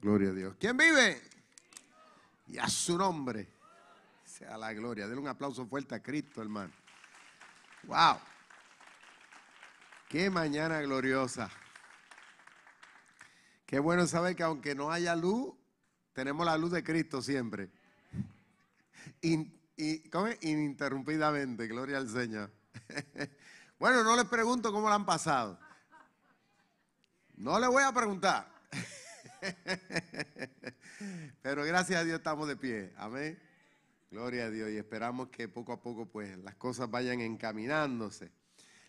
Gloria a Dios. ¿Quién vive? Y a su nombre sea la gloria. Denle un aplauso fuerte a Cristo, hermano. Wow. Qué mañana gloriosa. Qué bueno saber que aunque no haya luz, tenemos la luz de Cristo siempre. y, ¿cómo Ininterrumpidamente, gloria al Señor. bueno, no les pregunto cómo lo han pasado. No le voy a preguntar. Pero gracias a Dios estamos de pie. Amén. Gloria a Dios. Y esperamos que poco a poco pues las cosas vayan encaminándose.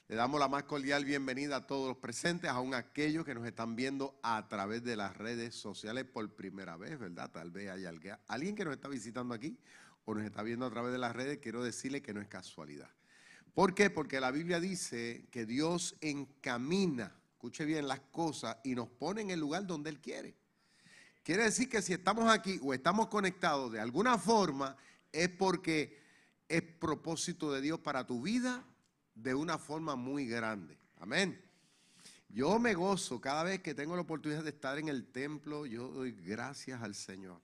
Le damos la más cordial bienvenida a todos los presentes, aún aquellos que nos están viendo a través de las redes sociales por primera vez, ¿verdad? Tal vez haya alguien que nos está visitando aquí o nos está viendo a través de las redes. Quiero decirle que no es casualidad. ¿Por qué? Porque la Biblia dice que Dios encamina, escuche bien las cosas, y nos pone en el lugar donde Él quiere. Quiere decir que si estamos aquí o estamos conectados de alguna forma, es porque es propósito de Dios para tu vida de una forma muy grande. Amén. Yo me gozo cada vez que tengo la oportunidad de estar en el templo, yo doy gracias al Señor.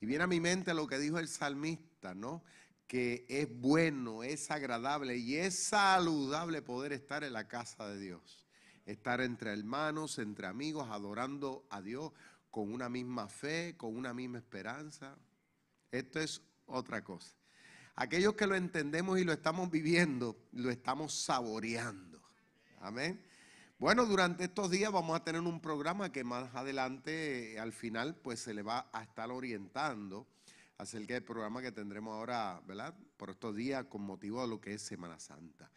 Y viene a mi mente lo que dijo el salmista, ¿no? Que es bueno, es agradable y es saludable poder estar en la casa de Dios. Estar entre hermanos, entre amigos, adorando a Dios con una misma fe, con una misma esperanza. Esto es otra cosa. Aquellos que lo entendemos y lo estamos viviendo, lo estamos saboreando. Amén. Bueno, durante estos días vamos a tener un programa que más adelante, al final, pues se le va a estar orientando acerca del programa que tendremos ahora, ¿verdad? Por estos días con motivo de lo que es Semana Santa.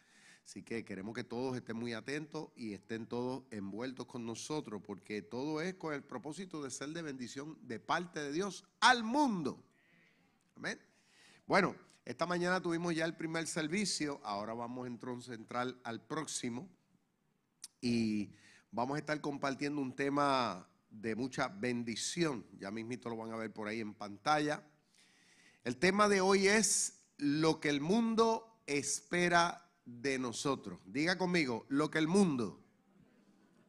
Así que queremos que todos estén muy atentos y estén todos envueltos con nosotros, porque todo es con el propósito de ser de bendición de parte de Dios al mundo. Amén. Bueno, esta mañana tuvimos ya el primer servicio, ahora vamos entonces a entrar al próximo y vamos a estar compartiendo un tema de mucha bendición. Ya mismito lo van a ver por ahí en pantalla. El tema de hoy es lo que el mundo espera de nosotros. Diga conmigo, lo que el mundo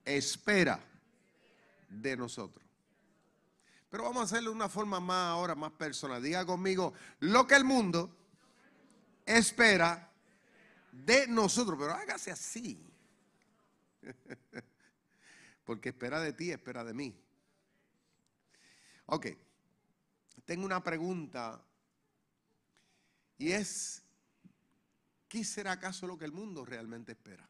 espera de nosotros. Pero vamos a hacerlo de una forma más ahora, más personal. Diga conmigo, lo que el mundo espera de nosotros. Pero hágase así. Porque espera de ti, espera de mí. Ok. Tengo una pregunta. Y es, ¿qué será acaso lo que el mundo realmente espera?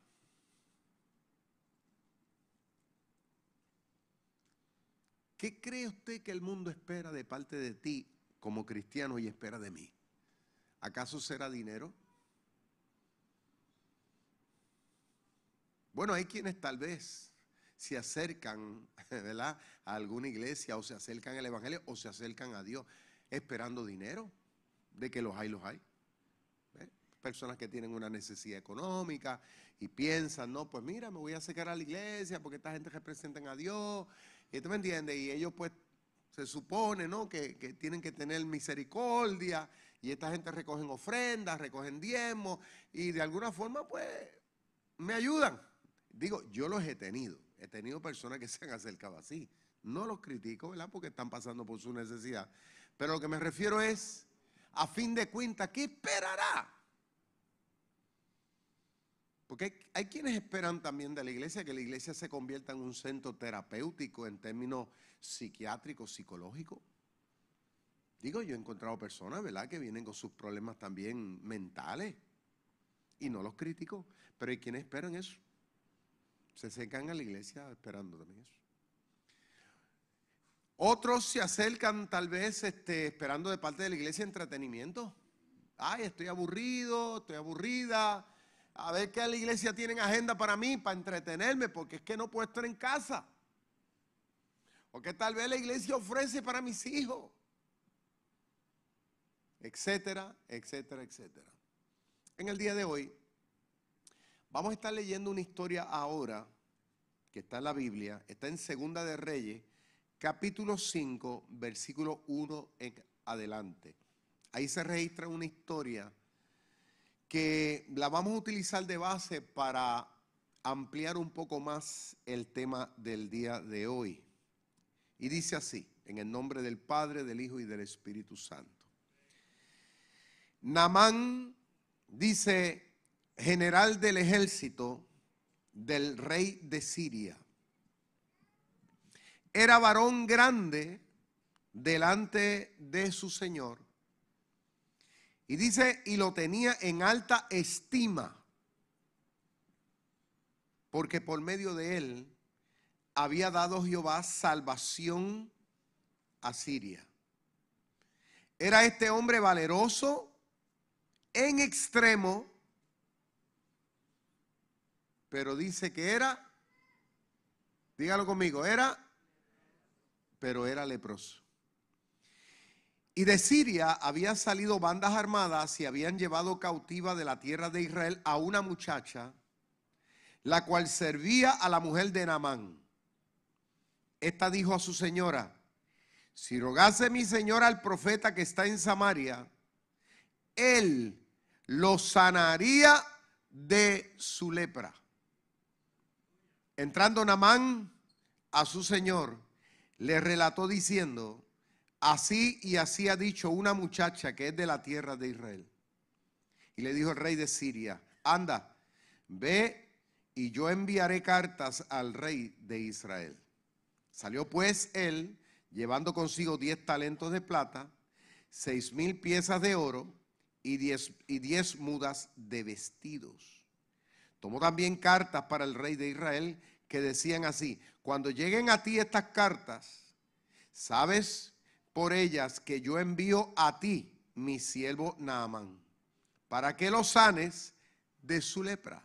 ¿Qué cree usted que el mundo espera de parte de ti como cristiano y espera de mí? ¿Acaso será dinero? Bueno, hay quienes tal vez se acercan, ¿verdad? A alguna iglesia o se acercan al Evangelio o se acercan a Dios esperando dinero. De que los hay, los hay personas que tienen una necesidad económica y piensan, no, pues mira, me voy a acercar a la iglesia porque esta gente representa a Dios. Y tú me entiendes, y ellos pues se supone, ¿no? Que, tienen que tener misericordia y esta gente recogen ofrendas, recogen diezmos y de alguna forma pues me ayudan. Digo, yo los he tenido, he tenido personas que se han acercado así. No los critico, ¿verdad? Porque están pasando por su necesidad. Pero lo que me refiero es, a fin de cuentas, ¿qué esperará? Porque hay, quienes esperan también de la iglesia que la iglesia se convierta en un centro terapéutico en términos psiquiátricos, psicológicos. Digo, yo he encontrado personas, ¿verdad?, que vienen con sus problemas también mentales. Y no los critico, pero hay quienes esperan eso. Se acercan a la iglesia esperando también eso. Otros se acercan tal vez este, esperando de parte de la iglesia entretenimiento. Ay, estoy aburrido, estoy aburrida. A ver qué la iglesia tiene agenda para mí, para entretenerme, porque es que no puedo estar en casa. O que tal vez la iglesia ofrece para mis hijos. Etcétera, etcétera, etcétera. En el día de hoy vamos a estar leyendo una historia ahora que está en la Biblia, está en Segunda de Reyes, capítulo 5, versículo 1 en adelante. Ahí se registra una historia que la vamos a utilizar de base para ampliar un poco más el tema del día de hoy. Y dice así, en el nombre del Padre, del Hijo y del Espíritu Santo. Namán dice, general del ejército del rey de Siria. Era varón grande delante de su Señor. Y dice, y lo tenía en alta estima, porque por medio de él había dado Jehová salvación a Siria. Era este hombre valeroso en extremo, pero dice que era, dígalo conmigo, era, pero era leproso. Y de Siria habían salido bandas armadas y habían llevado cautiva de la tierra de Israel a una muchacha, la cual servía a la mujer de Naamán. Esta dijo a su señora, si rogase mi señora al profeta que está en Samaria, él lo sanaría de su lepra. Entrando Naamán a su señor, le relató diciendo, Así y así ha dicho una muchacha que es de la tierra de Israel. Y le dijo el rey de Siria, anda, ve y yo enviaré cartas al rey de Israel. Salió pues él, llevando consigo diez talentos de plata, seis mil piezas de oro y diez, y diez mudas de vestidos. Tomó también cartas para el rey de Israel que decían así, cuando lleguen a ti estas cartas, ¿sabes? Por ellas que yo envío a ti, mi siervo Naaman, para que lo sanes de su lepra.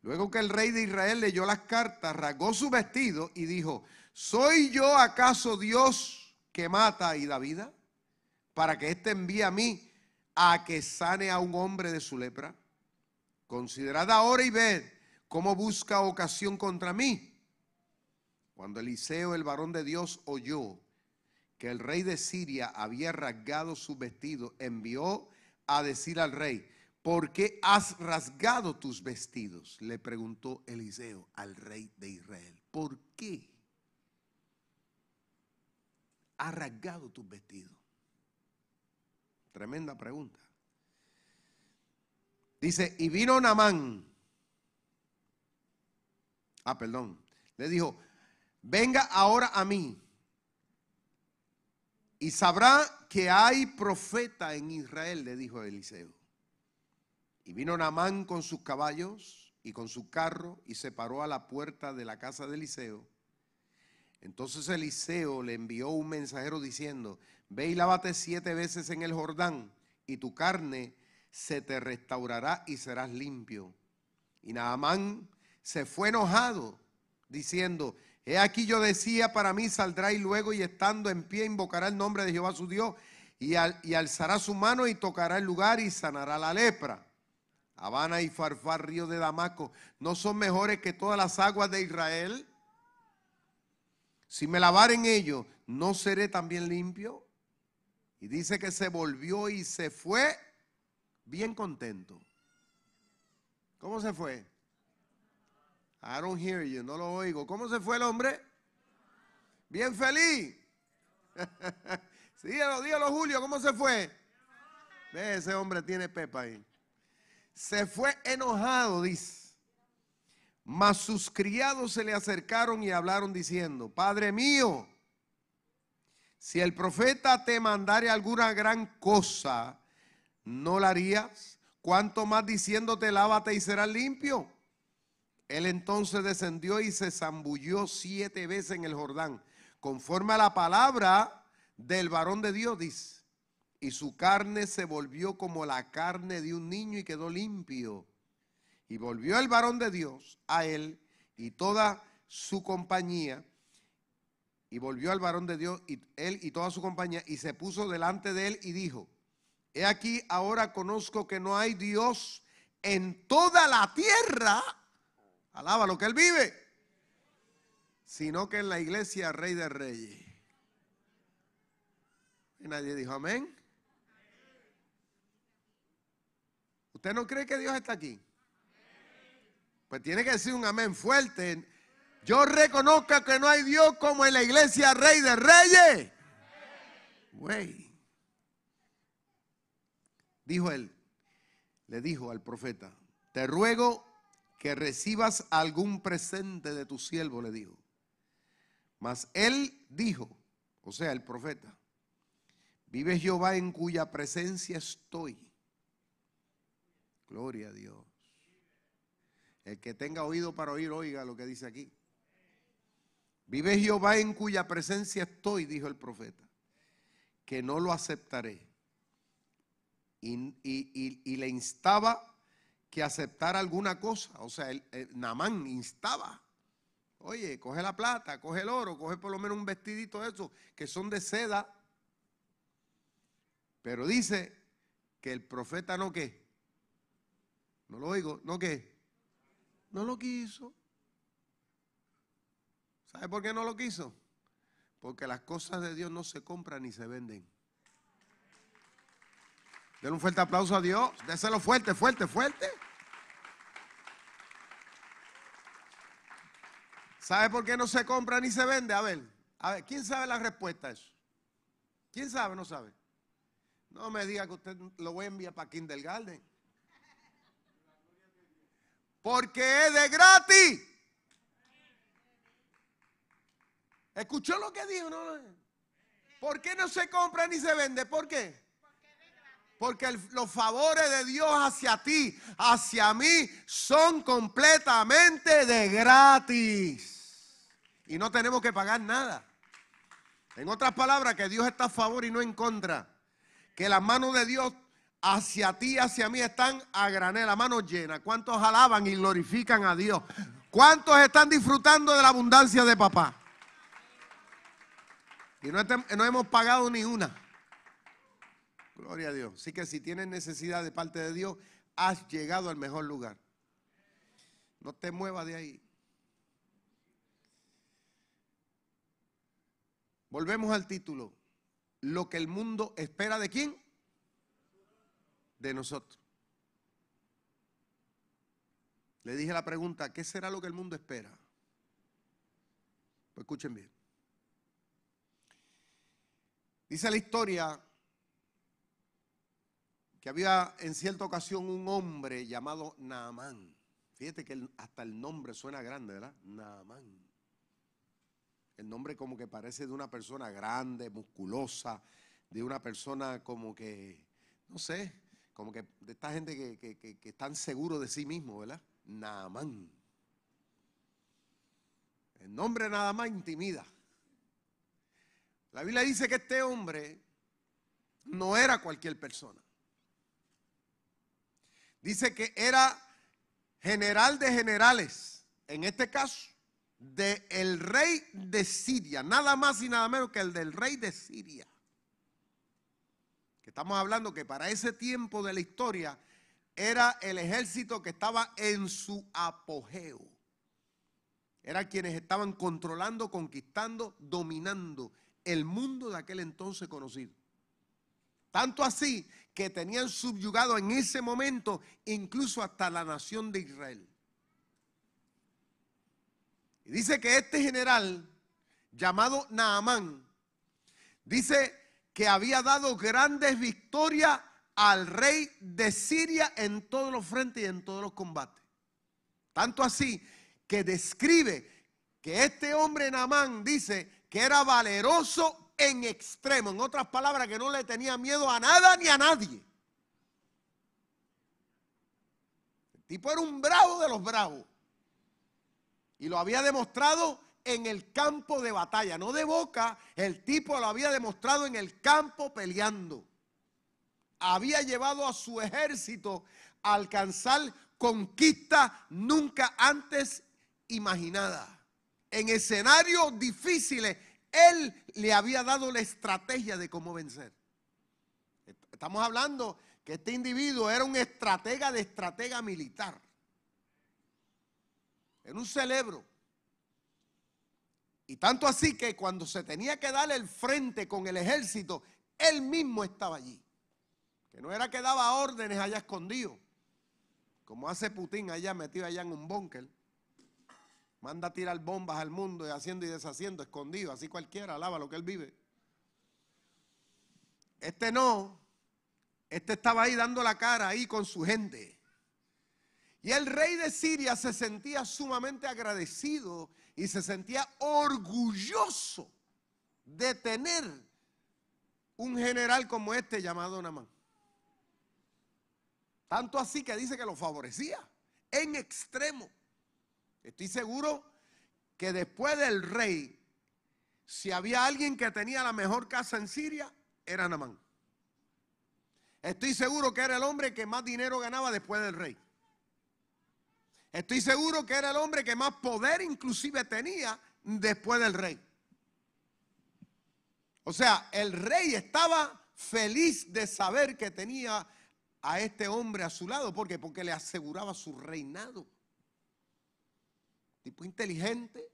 Luego que el rey de Israel leyó las cartas, rasgó su vestido y dijo, ¿soy yo acaso Dios que mata y da vida? Para que éste envíe a mí a que sane a un hombre de su lepra. Considerad ahora y ved cómo busca ocasión contra mí. Cuando Eliseo, el varón de Dios, oyó que el rey de Siria había rasgado su vestido, envió a decir al rey, ¿por qué has rasgado tus vestidos? Le preguntó Eliseo al rey de Israel, ¿por qué has rasgado tus vestidos? Tremenda pregunta. Dice, y vino Namán. Ah, perdón. Le dijo, venga ahora a mí y sabrá que hay profeta en Israel, le dijo Eliseo. Y vino Naamán con sus caballos y con su carro y se paró a la puerta de la casa de Eliseo. Entonces Eliseo le envió un mensajero diciendo, ve y lávate siete veces en el Jordán y tu carne se te restaurará y serás limpio. Y Naamán se fue enojado diciendo, He aquí yo decía, para mí saldrá y luego y estando en pie invocará el nombre de Jehová su Dios y, alzará su mano y tocará el lugar y sanará la lepra. Habana y Farfar, río de Damasco, ¿no son mejores que todas las aguas de Israel? Si me lavaren ellos, ¿no seré también limpio? Y dice que se volvió y se fue bien contento. ¿Cómo se fue? I don't hear you, no lo oigo. ¿Cómo se fue el hombre? Bien feliz. sí, dígalo, Julio, ¿cómo se fue? Ve, ese hombre tiene pepa ahí. Se fue enojado, dice. Mas sus criados se le acercaron y hablaron diciendo, Padre mío, si el profeta te mandare alguna gran cosa, ¿no la harías? ¿Cuánto más diciéndote, lávate y serás limpio? Él entonces descendió y se zambulló siete veces en el Jordán, conforme a la palabra del varón de Dios, dice. y su carne se volvió como la carne de un niño y quedó limpio. Y volvió el varón de Dios a él y toda su compañía. Y volvió al varón de Dios y él y toda su compañía y se puso delante de él y dijo, he aquí ahora conozco que no hay Dios en toda la tierra, alaba lo que él vive, sino que en la iglesia rey de reyes. Y nadie dijo amén. ¿Usted no cree que Dios está aquí? Pues tiene que decir un amén fuerte. Yo reconozco que no hay Dios como en la iglesia Rey de Reyes. Güey. Dijo él, le dijo al profeta, te ruego que recibas algún presente de tu siervo, le dijo. Mas él dijo, o sea, el profeta, vive Jehová en cuya presencia estoy. Gloria a Dios. El que tenga oído para oír, oiga lo que dice aquí. Vive Jehová en cuya presencia estoy, dijo el profeta, que no lo aceptaré. Y, le instaba que aceptara alguna cosa. O sea, el, Namán instaba. Oye, coge la plata, coge el oro, coge por lo menos un vestidito de esos que son de seda. Pero dice que el profeta no qué. No lo oigo, no qué. No lo quiso. ¿Sabe por qué no lo quiso? Porque las cosas de Dios no se compran ni se venden. Denle un fuerte aplauso a Dios. Déselo fuerte, fuerte, fuerte. ¿Sabe por qué no se compra ni se vende? A ver, a ver, ¿quién sabe la respuesta a eso? ¿Quién sabe? No sabe. No me diga que usted lo voy a enviar para Kindergarten. Porque es de gratis. ¿Escuchó lo que dijo? No, ¿Por qué no se compra ni se vende? ¿Por qué? Porque los favores de Dios hacia ti, hacia mí, son completamente de gratis. Y no tenemos que pagar nada. En otras palabras, que Dios está a favor y no en contra. Que las manos de Dios hacia ti, hacia mí están a granel, a manos llenas. ¿Cuántos alaban y glorifican a Dios? ¿Cuántos están disfrutando de la abundancia de papá? Y no, no hemos pagado ni una. Gloria a Dios. Así que si tienes necesidad de parte de Dios, has llegado al mejor lugar. No te muevas de ahí. Volvemos al título. Lo que el mundo espera de quién? De nosotros. Le dije la pregunta, ¿qué será lo que el mundo espera? Pues escuchen bien. Dice la historia que había en cierta ocasión un hombre llamado Naamán. Fíjate que hasta el nombre suena grande, ¿verdad? Naamán. El nombre como que parece de una persona grande, musculosa, de una persona como que, no sé, como que de esta gente que, que están seguros de sí mismo, ¿verdad? Naamán. El nombre nada más intimida. La Biblia dice que este hombre no era cualquier persona. Dice que era general de generales, en este caso, del el rey de Siria, nada más y nada menos que el del rey de Siria. Que estamos hablando que para ese tiempo de la historia era el ejército que estaba en su apogeo. Eran quienes estaban controlando, conquistando, dominando el mundo de aquel entonces conocido. Tanto así que tenían subyugado en ese momento incluso hasta la nación de Israel. Y dice que este general llamado Naamán dice que había dado grandes victorias al rey de Siria en todos los frentes y en todos los combates. Tanto así que describe que este hombre Naamán dice que era valeroso en extremo. En otras palabras, que no le tenía miedo a nada ni a nadie. El tipo era un bravo de los bravos. Y lo había demostrado en el campo de batalla, no de boca. El tipo lo había demostrado en el campo peleando. había llevado a su ejército a alcanzar conquista nunca antes imaginada. En escenarios difíciles, él le había dado la estrategia de cómo vencer. Estamos hablando que este individuo era un estratega de estratega militar. Era un cerebro. Y tanto así que cuando se tenía que darle el frente con el ejército, él mismo estaba allí. Que no era que daba órdenes allá escondido, como hace Putin allá metido allá en un búnker. Manda a tirar bombas al mundo y haciendo y deshaciendo, escondido, así cualquiera, alaba lo que él vive. Este no, este estaba ahí dando la cara ahí con su gente. Y el rey de Siria se sentía sumamente agradecido y se sentía orgulloso de tener un general como este llamado Namán. Tanto así que dice que lo favorecía en extremo. Estoy seguro que después del rey, si había alguien que tenía la mejor casa en Siria, era Namán. Estoy seguro que era el hombre que más dinero ganaba después del rey. Estoy seguro que era el hombre que más poder inclusive tenía después del rey. O sea, el rey estaba feliz de saber que tenía a este hombre a su lado. ¿Por qué? Porque le aseguraba su reinado. Tipo inteligente.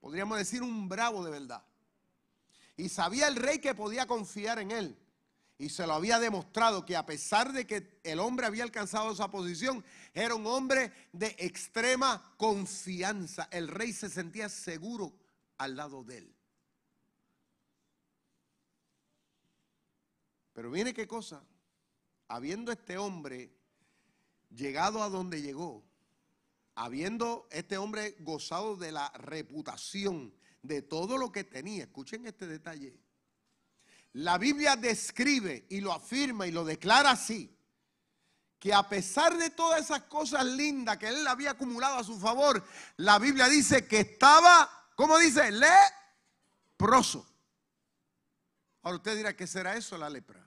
Podríamos decir un bravo de verdad. Y sabía el rey que podía confiar en él y se lo había demostrado que a pesar de que el hombre había alcanzado esa posición, era un hombre de extrema confianza. El rey se sentía seguro al lado de él. Pero viene qué cosa, habiendo este hombre llegado a donde llegó, habiendo este hombre gozado de la reputación, de todo lo que tenía, escuchen este detalle, la Biblia describe y lo afirma y lo declara así, que a pesar de todas esas cosas lindas que él había acumulado a su favor, la Biblia dice que estaba, ¿cómo dice? Leproso. Ahora usted dirá, ¿qué será eso la lepra?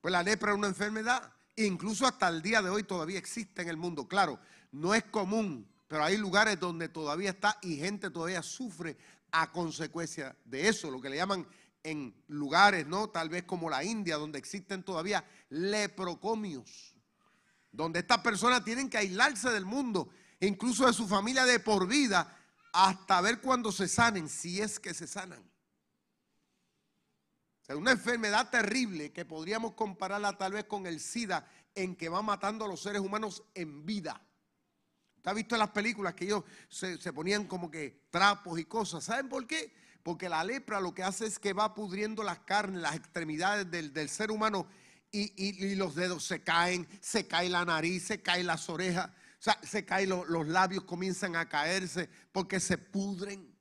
Pues la lepra es una enfermedad, incluso hasta el día de hoy todavía existe en el mundo. Claro, no es común, pero hay lugares donde todavía está y gente todavía sufre a consecuencia de eso, lo que le llaman en lugares, ¿no? Tal vez como la India, donde existen todavía leprocomios, donde estas personas tienen que aislarse del mundo, incluso de su familia de por vida, hasta ver cuándo se sanen, si es que se sanan. Es una enfermedad terrible que podríamos compararla tal vez con el SIDA, en que va matando a los seres humanos en vida. ¿Usted ha visto en las películas que ellos se, se ponían como que trapos y cosas? ¿Saben por qué? Porque la lepra lo que hace es que va pudriendo las carnes, las extremidades del, ser humano y, los dedos se caen, se cae la nariz, se caen las orejas, o sea, se caen los labios, comienzan a caerse porque se pudren.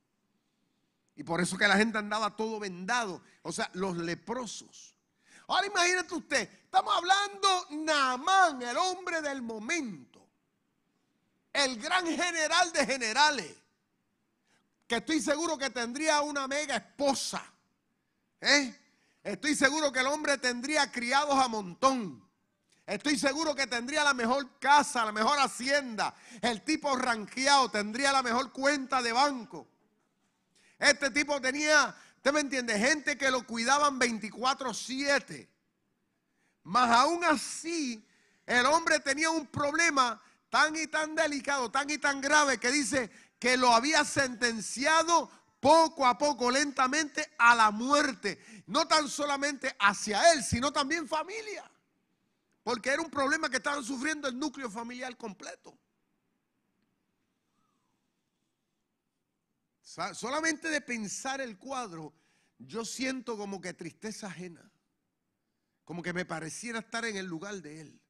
Y por eso que la gente andaba todo vendado, o sea, los leprosos. Ahora imagínate usted, estamos hablando Naamán, el hombre del momento, el gran general de generales que estoy seguro que tendría una mega esposa. ¿eh? Estoy seguro que el hombre tendría criados a montón. Estoy seguro que tendría la mejor casa, la mejor hacienda. El tipo ranqueado tendría la mejor cuenta de banco. Este tipo tenía, usted me entiende, gente que lo cuidaban 24/7. Mas aún así, el hombre tenía un problema tan y tan delicado, tan y tan grave que dice, que lo había sentenciado poco a poco, lentamente, a la muerte. No tan solamente hacia él, sino también familia. Porque era un problema que estaban sufriendo el núcleo familiar completo. Solamente de pensar el cuadro, yo siento como que tristeza ajena. Como que me pareciera estar en el lugar de él.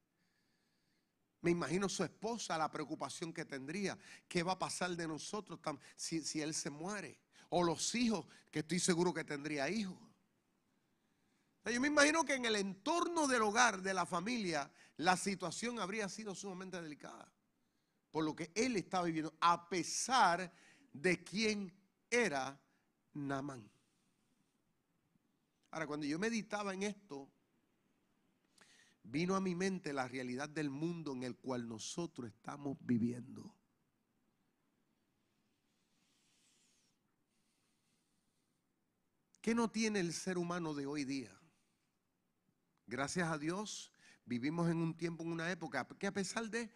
Me imagino su esposa, la preocupación que tendría. ¿Qué va a pasar de nosotros si, él se muere? O los hijos, que estoy seguro que tendría hijos. Yo me imagino que en el entorno del hogar, de la familia, la situación habría sido sumamente delicada. Por lo que él estaba viviendo, a pesar de quién era Namán. Ahora, cuando yo meditaba en esto, vino a mi mente la realidad del mundo en el cual nosotros estamos viviendo. ¿Qué no tiene el ser humano de hoy día? Gracias a Dios vivimos en un tiempo, en una época que a pesar de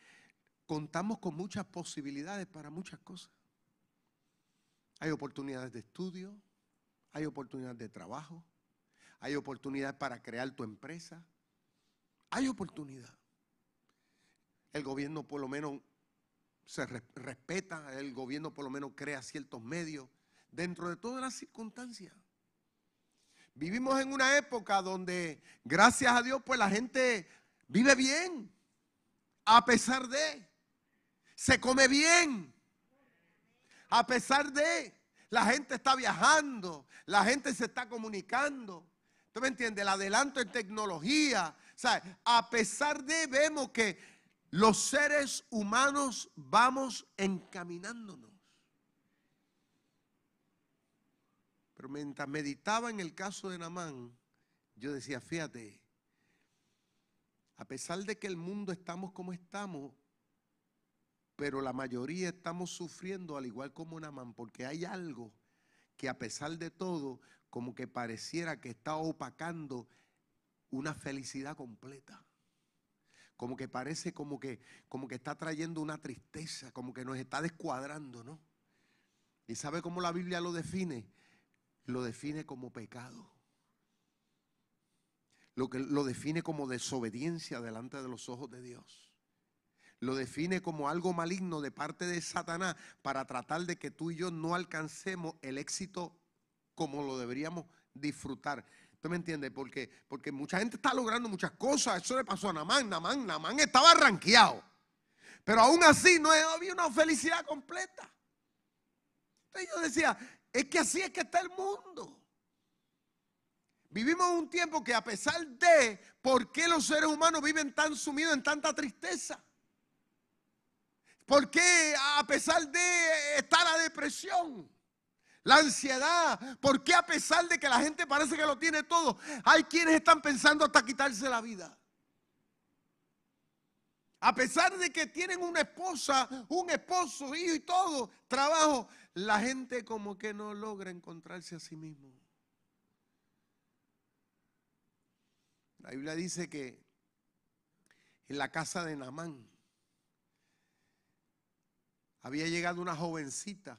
contamos con muchas posibilidades para muchas cosas. Hay oportunidades de estudio, hay oportunidades de trabajo, hay oportunidades para crear tu empresa, hay oportunidad. El gobierno por lo menos se respeta, el gobierno por lo menos crea ciertos medios dentro de todas las circunstancias. Vivimos en una época donde, gracias a Dios, pues la gente vive bien, a pesar de, se come bien, a pesar de, la gente está viajando, la gente se está comunicando. ¿Tú me entiendes? El adelanto en tecnología. Sea, a pesar de, vemos que los seres humanos vamos encaminándonos. Pero mientras meditaba en el caso de Namán, yo decía, fíjate, a pesar de que el mundo estamos como estamos, pero la mayoría estamos sufriendo al igual como Namán, porque hay algo que a pesar de todo, como que pareciera que está opacando una felicidad completa. Como que parece como que, como que está trayendo una tristeza, como que nos está descuadrando, ¿no? ¿Y sabe cómo la Biblia lo define? lo define como pecado. Lo, que, lo define como desobediencia delante de los ojos de Dios. Lo define como algo maligno de parte de Satanás para tratar de que tú y yo no alcancemos el éxito como lo deberíamos disfrutar. ¿Usted me entiende? Porque, porque mucha gente está logrando muchas cosas. Eso le pasó a Namán. Namán, Namán estaba arranqueado. Pero aún así no había una felicidad completa. Entonces yo decía, es que así es que está el mundo. Vivimos un tiempo que a pesar de por qué los seres humanos viven tan sumidos en tanta tristeza. ¿Por qué a pesar de estar la depresión? La ansiedad, ¿por qué a pesar de que la gente parece que lo tiene todo, hay quienes están pensando hasta quitarse la vida? A pesar de que tienen una esposa, un esposo, hijo y todo, trabajo, la gente como que no logra encontrarse a sí mismo. La Biblia dice que en la casa de Namán había llegado una jovencita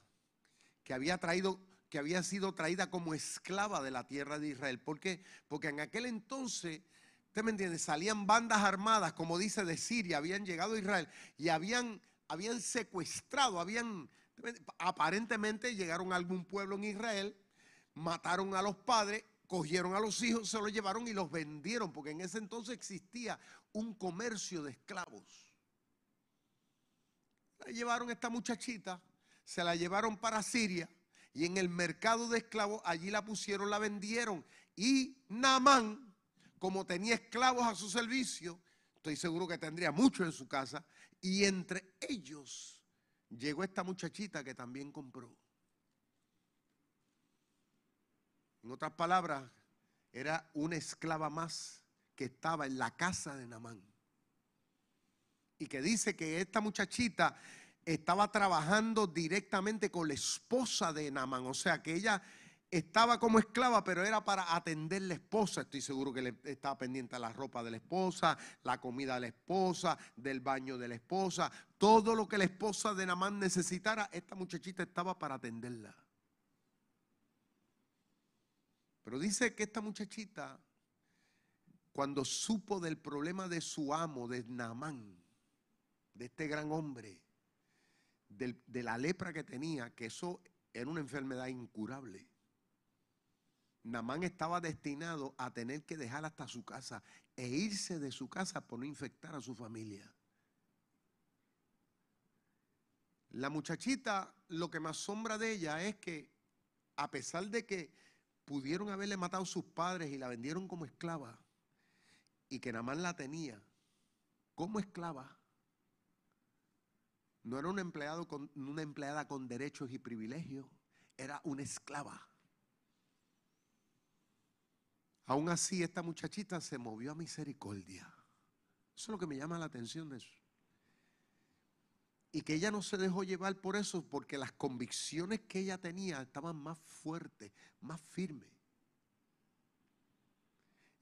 que había traído que había sido traída como esclava de la tierra de Israel. ¿Por qué? Porque en aquel entonces, usted me entiende, salían bandas armadas, como dice de Siria, habían llegado a Israel y habían, habían secuestrado, habían Aparentemente llegaron a algún pueblo en Israel, mataron a los padres, cogieron a los hijos, se los llevaron y los vendieron, porque en ese entonces existía un comercio de esclavos. La llevaron esta muchachita, se la llevaron para Siria y en el mercado de esclavos allí la pusieron, la vendieron. Y Naamán, como tenía esclavos a su servicio, estoy seguro que tendría muchos en su casa, y entre ellos llegó esta muchachita que también compró. En otras palabras, era una esclava más que estaba en la casa de Namán. Y que dice que esta muchachita estaba trabajando directamente con la esposa de Namán. O sea que ella estaba como esclava, pero era para atender la esposa. Estoy seguro que le estaba pendiente a la ropa de la esposa, la comida de la esposa, del baño de la esposa. Todo lo que la esposa de Namán necesitara, esta muchachita estaba para atenderla. Pero dice que esta muchachita, cuando supo del problema de su amo, de Namán, de este gran hombre, de la lepra que tenía, que eso era una enfermedad incurable Namán estaba destinado a tener que dejar hasta su casa e irse de su casa por no infectar a su familia. La muchachita, lo que me asombra de ella es que a pesar de que pudieron haberle matado a sus padres y la vendieron como esclava, y que Namán la tenía como esclava, no era un empleado con, una empleada con derechos y privilegios, era una esclava. Aún así, esta muchachita se movió a misericordia. Eso es lo que me llama la atención de eso. Y que ella no se dejó llevar por eso, porque las convicciones que ella tenía estaban más fuertes, más firmes.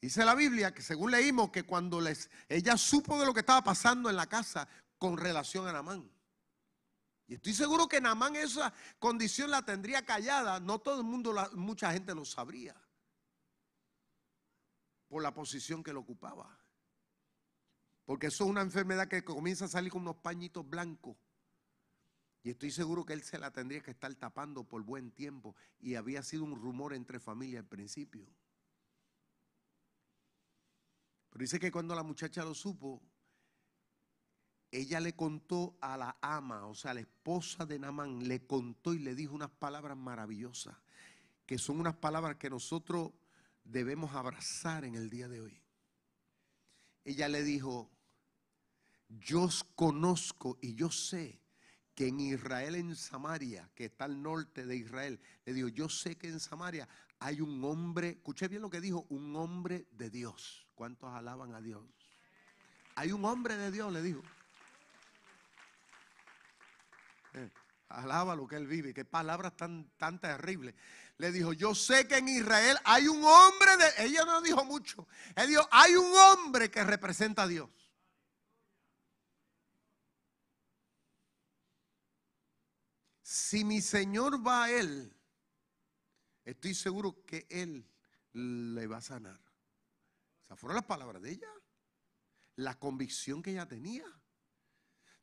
Dice la Biblia que según leímos que cuando les, ella supo de lo que estaba pasando en la casa con relación a Namán. Y estoy seguro que Namán esa condición la tendría callada. No todo el mundo, mucha gente lo sabría. Por la posición que lo ocupaba. Porque eso es una enfermedad que comienza a salir con unos pañitos blancos. Y estoy seguro que él se la tendría que estar tapando por buen tiempo. Y había sido un rumor entre familias al principio. Pero dice que cuando la muchacha lo supo, ella le contó a la ama, o sea, la esposa de Namán, le contó y le dijo unas palabras maravillosas, que son unas palabras que nosotros debemos abrazar en el día de hoy. Ella le dijo, yo conozco y yo sé que en Israel, en Samaria, que está al norte de Israel, le dijo, yo sé que en Samaria hay un hombre, escuché bien lo que dijo, un hombre de Dios. ¿Cuántos alaban a Dios? Hay un hombre de Dios, le dijo. Alaba lo que él vive. Qué palabras tan, tan terribles. Le dijo, yo sé que en Israel hay un hombre de... Ella no dijo mucho. Él dijo, hay un hombre que representa a Dios. Si mi Señor va a él, estoy seguro que él le va a sanar fueron las palabras de ella. La convicción que ella tenía.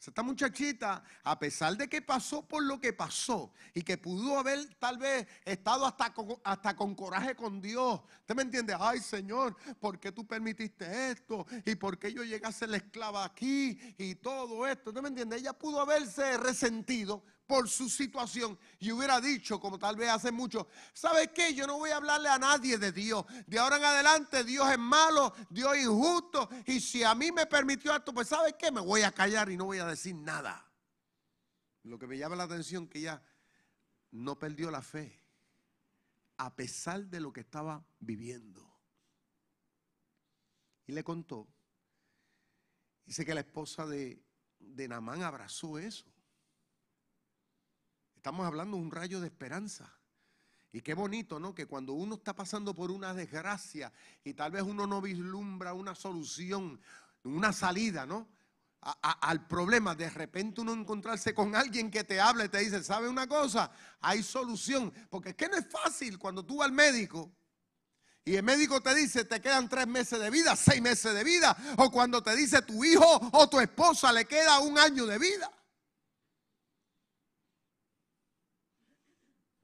Esta muchachita, a pesar de que pasó por lo que pasó y que pudo haber tal vez estado hasta con, hasta con coraje con Dios. ¿Usted me entiende? Ay, Señor, ¿por qué tú permitiste esto? ¿Y por qué yo llegué a ser la esclava aquí? Y todo esto. ¿Usted me entiende? Ella pudo haberse resentido por su situación y hubiera dicho, como tal vez hace mucho, ¿sabe qué? Yo no voy a hablarle a nadie de Dios. De ahora en adelante Dios es malo, Dios es injusto y si a mí me permitió esto, pues ¿sabe qué? Me voy a callar y no voy a decir nada. Lo que me llama la atención que ella no perdió la fe a pesar de lo que estaba viviendo. Y le contó. Dice que la esposa de, de Namán abrazó eso. Estamos hablando de un rayo de esperanza. Y qué bonito, ¿no? Que cuando uno está pasando por una desgracia y tal vez uno no vislumbra una solución, una salida, ¿no? al problema, de repente uno encontrarse con alguien que te habla y te dice, ¿sabe una cosa? Hay solución. Porque es que no es fácil cuando tú vas al médico y el médico te dice, te quedan tres meses de vida, seis meses de vida. O cuando te dice tu hijo o tu esposa le queda un año de vida.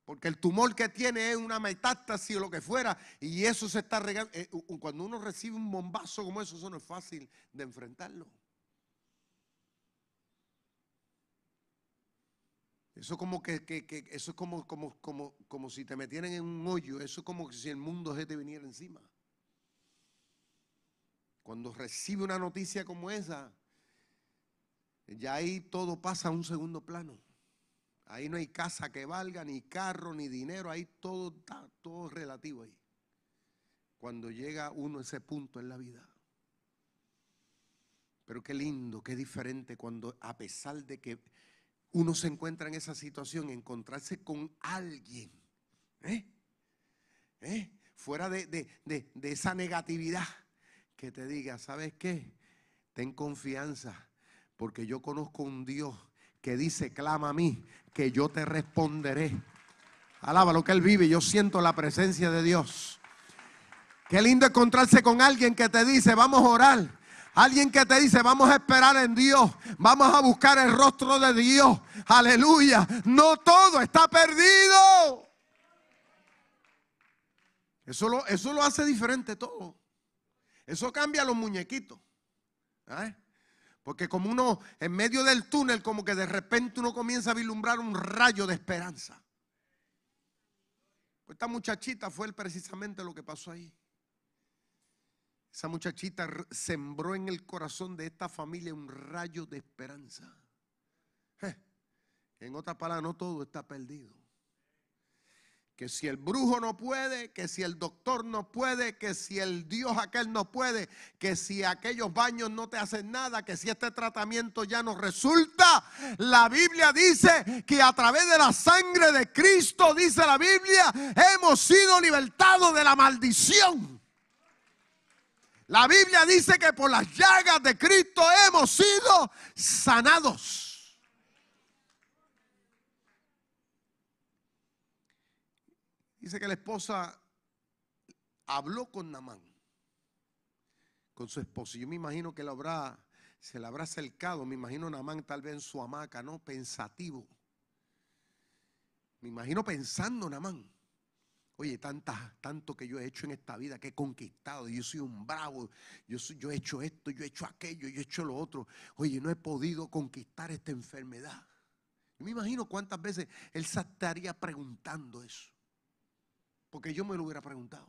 Porque el tumor que tiene es una metástasis o lo que fuera. Y eso se está regando. Eh, cuando uno recibe un bombazo como eso, eso no es fácil de enfrentarlo. Eso como que, eso es como, como, como, como si te metieran en un hoyo. Eso es como si el mundo se te viniera encima. Cuando recibe una noticia como esa, ya ahí todo pasa a un segundo plano. Ahí no hay casa que valga, ni carro, ni dinero, ahí todo está, todo relativo ahí. Cuando llega uno a ese punto en la vida. Pero qué lindo, qué diferente cuando a pesar de que uno se encuentra en esa situación, encontrarse con alguien, ¿eh? ¿Eh? fuera de, de esa negatividad, que te diga, ¿sabes qué? Ten confianza, porque yo conozco un Dios que dice, clama a mí, que yo te responderé. Alaba lo que Él vive, yo siento la presencia de Dios. Qué lindo encontrarse con alguien que te dice, vamos a orar. Alguien que te dice, vamos a esperar en Dios, vamos a buscar el rostro de Dios. Aleluya. No todo está perdido. Eso lo, eso lo hace diferente todo. Eso cambia los muñequitos. ¿eh? Porque como uno, en medio del túnel, como que de repente uno comienza a vislumbrar un rayo de esperanza. Esta muchachita fue precisamente lo que pasó ahí. Esa muchachita sembró en el corazón de esta familia un rayo de esperanza. En otras palabras, no todo está perdido. Que si el brujo no puede, que si el doctor no puede, que si el Dios aquel no puede, que si aquellos baños no te hacen nada, que si este tratamiento ya no resulta. La Biblia dice que a través de la sangre de Cristo, dice la Biblia, hemos sido libertados de la maldición. La Biblia dice que por las llagas de Cristo hemos sido sanados. Dice que la esposa habló con Namán, con su esposo. Yo me imagino que habrá, se le habrá acercado, me imagino Namán tal vez en su hamaca, ¿no? Pensativo. Me imagino pensando Namán. Oye, tanta, tanto que yo he hecho en esta vida, que he conquistado, yo soy un bravo, yo, soy, yo he hecho esto, yo he hecho aquello, yo he hecho lo otro. Oye, no he podido conquistar esta enfermedad. Yo me imagino cuántas veces él se estaría preguntando eso. Porque yo me lo hubiera preguntado.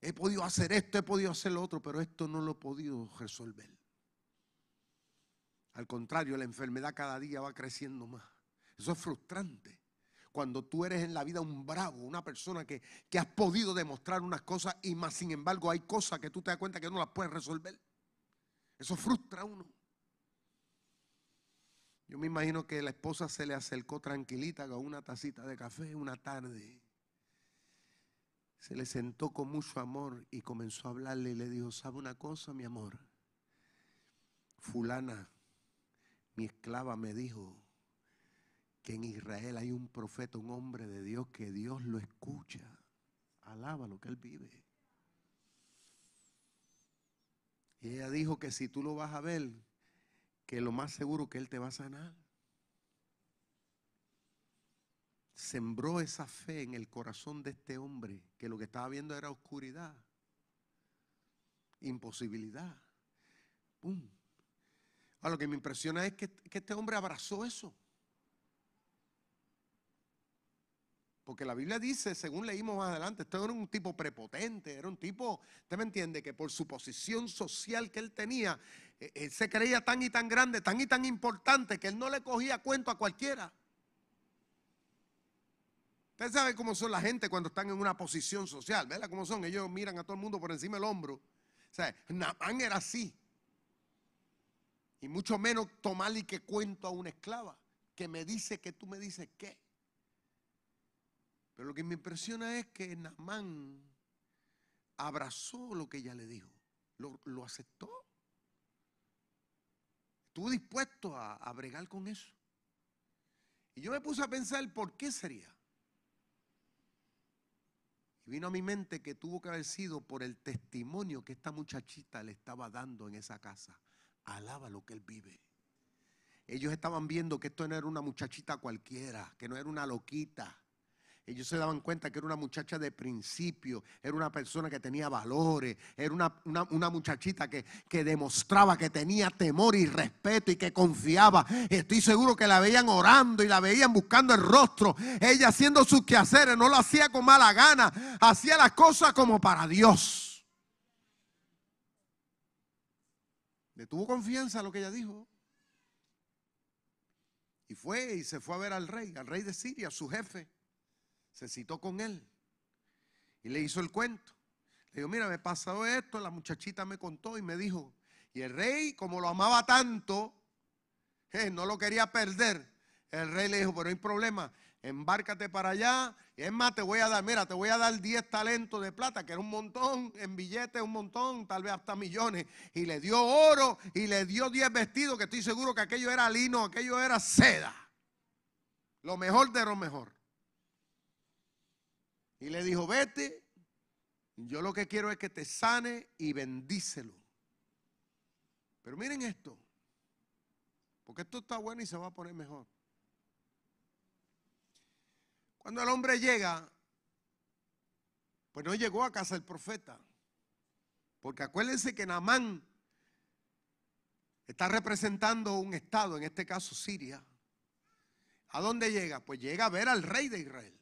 He podido hacer esto, he podido hacer lo otro, pero esto no lo he podido resolver. Al contrario, la enfermedad cada día va creciendo más. Eso es frustrante. Cuando tú eres en la vida un bravo, una persona que, que has podido demostrar unas cosas y más sin embargo hay cosas que tú te das cuenta que no las puedes resolver. Eso frustra a uno. Yo me imagino que la esposa se le acercó tranquilita con una tacita de café una tarde se le sentó con mucho amor y comenzó a hablarle y le dijo, ¿sabe una cosa, mi amor? Fulana, mi esclava me dijo que en Israel hay un profeta, un hombre de Dios, que Dios lo escucha. Alaba lo que él vive. Y ella dijo que si tú lo vas a ver, que lo más seguro que él te va a sanar sembró esa fe en el corazón de este hombre, que lo que estaba viendo era oscuridad, imposibilidad. ¡Pum! A lo que me impresiona es que, este hombre abrazó eso. Porque la Biblia dice, según leímos más adelante, esto era un tipo prepotente, era un tipo, usted me entiende, que por su posición social que él tenía, eh, él se creía tan y tan grande, tan y tan importante, que él no le cogía cuento a cualquiera. Usted sabe cómo son la gente cuando están en una posición social, ¿verdad? Cómo son, ellos miran a todo el mundo por encima del hombro. O sea, Namán era así. Y mucho menos tomarle que cuento a una esclava que me dice que tú me dices qué. Pero lo que me impresiona es que Namán abrazó lo que ella le dijo, lo, aceptó. Estuvo dispuesto a, a bregar con eso. Y yo me puse a pensar, ¿por qué sería? Y vino a mi mente que tuvo que haber sido por el testimonio que esta muchachita le estaba dando en esa casa. Alaba lo que él vive. Ellos estaban viendo que esto no era una muchachita cualquiera, que no era una loquita, ellos se daban cuenta que era una muchacha de principio, era una persona que tenía valores, era una, muchachita que, que, demostraba que tenía temor y respeto y que confiaba. Estoy seguro que la veían orando y la veían buscando el rostro. Ella haciendo sus quehaceres, no lo hacía con mala gana, hacía las cosas como para Dios. Le tuvo confianza lo que ella dijo. Y fue y se fue a ver al rey, al rey de Siria, su jefe se citó con él y le hizo el cuento. Le dijo, mira, me pasó esto, la muchachita me contó y me dijo, y el rey, como lo amaba tanto, no lo quería perder. El rey le dijo, pero hay problema, embárcate para allá. Y es más, te voy a dar, mira, te voy a dar 10 talentos de plata, que era un montón, en billetes un montón, tal vez hasta millones. Y le dio oro y le dio 10 vestidos, que estoy seguro que aquello era lino, aquello era seda. Lo mejor de lo mejor. Y le dijo, vete, yo lo que quiero es que te sane y bendícelo. Pero miren esto, porque esto está bueno y se va a poner mejor. Cuando el hombre llega, pues no llegó a casa del profeta. Porque acuérdense que Naamán está representando un estado, en este caso Siria. ¿A dónde llega? Pues llega a ver al rey de Israel.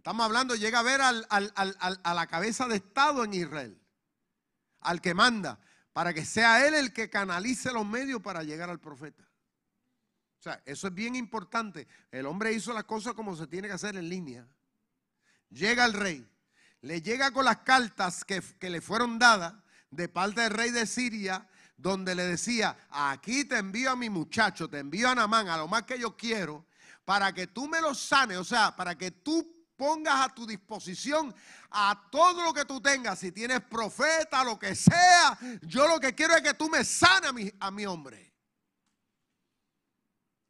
Estamos hablando, llega a ver a la cabeza de Estado en Israel, al que manda, para que sea él el que canalice los medios para llegar al profeta. O sea, eso es bien importante. El hombre hizo las cosas como se tiene que hacer en línea. Llega el rey, le llega con las cartas que, que le fueron dadas de parte del rey de Siria, donde le decía, aquí te envío a mi muchacho, te envío a Namán, a lo más que yo quiero, para que tú me lo sanes, o sea, para que tú pongas a tu disposición a todo lo que tú tengas, si tienes profeta, lo que sea, yo lo que quiero es que tú me sanes a mi, hombre.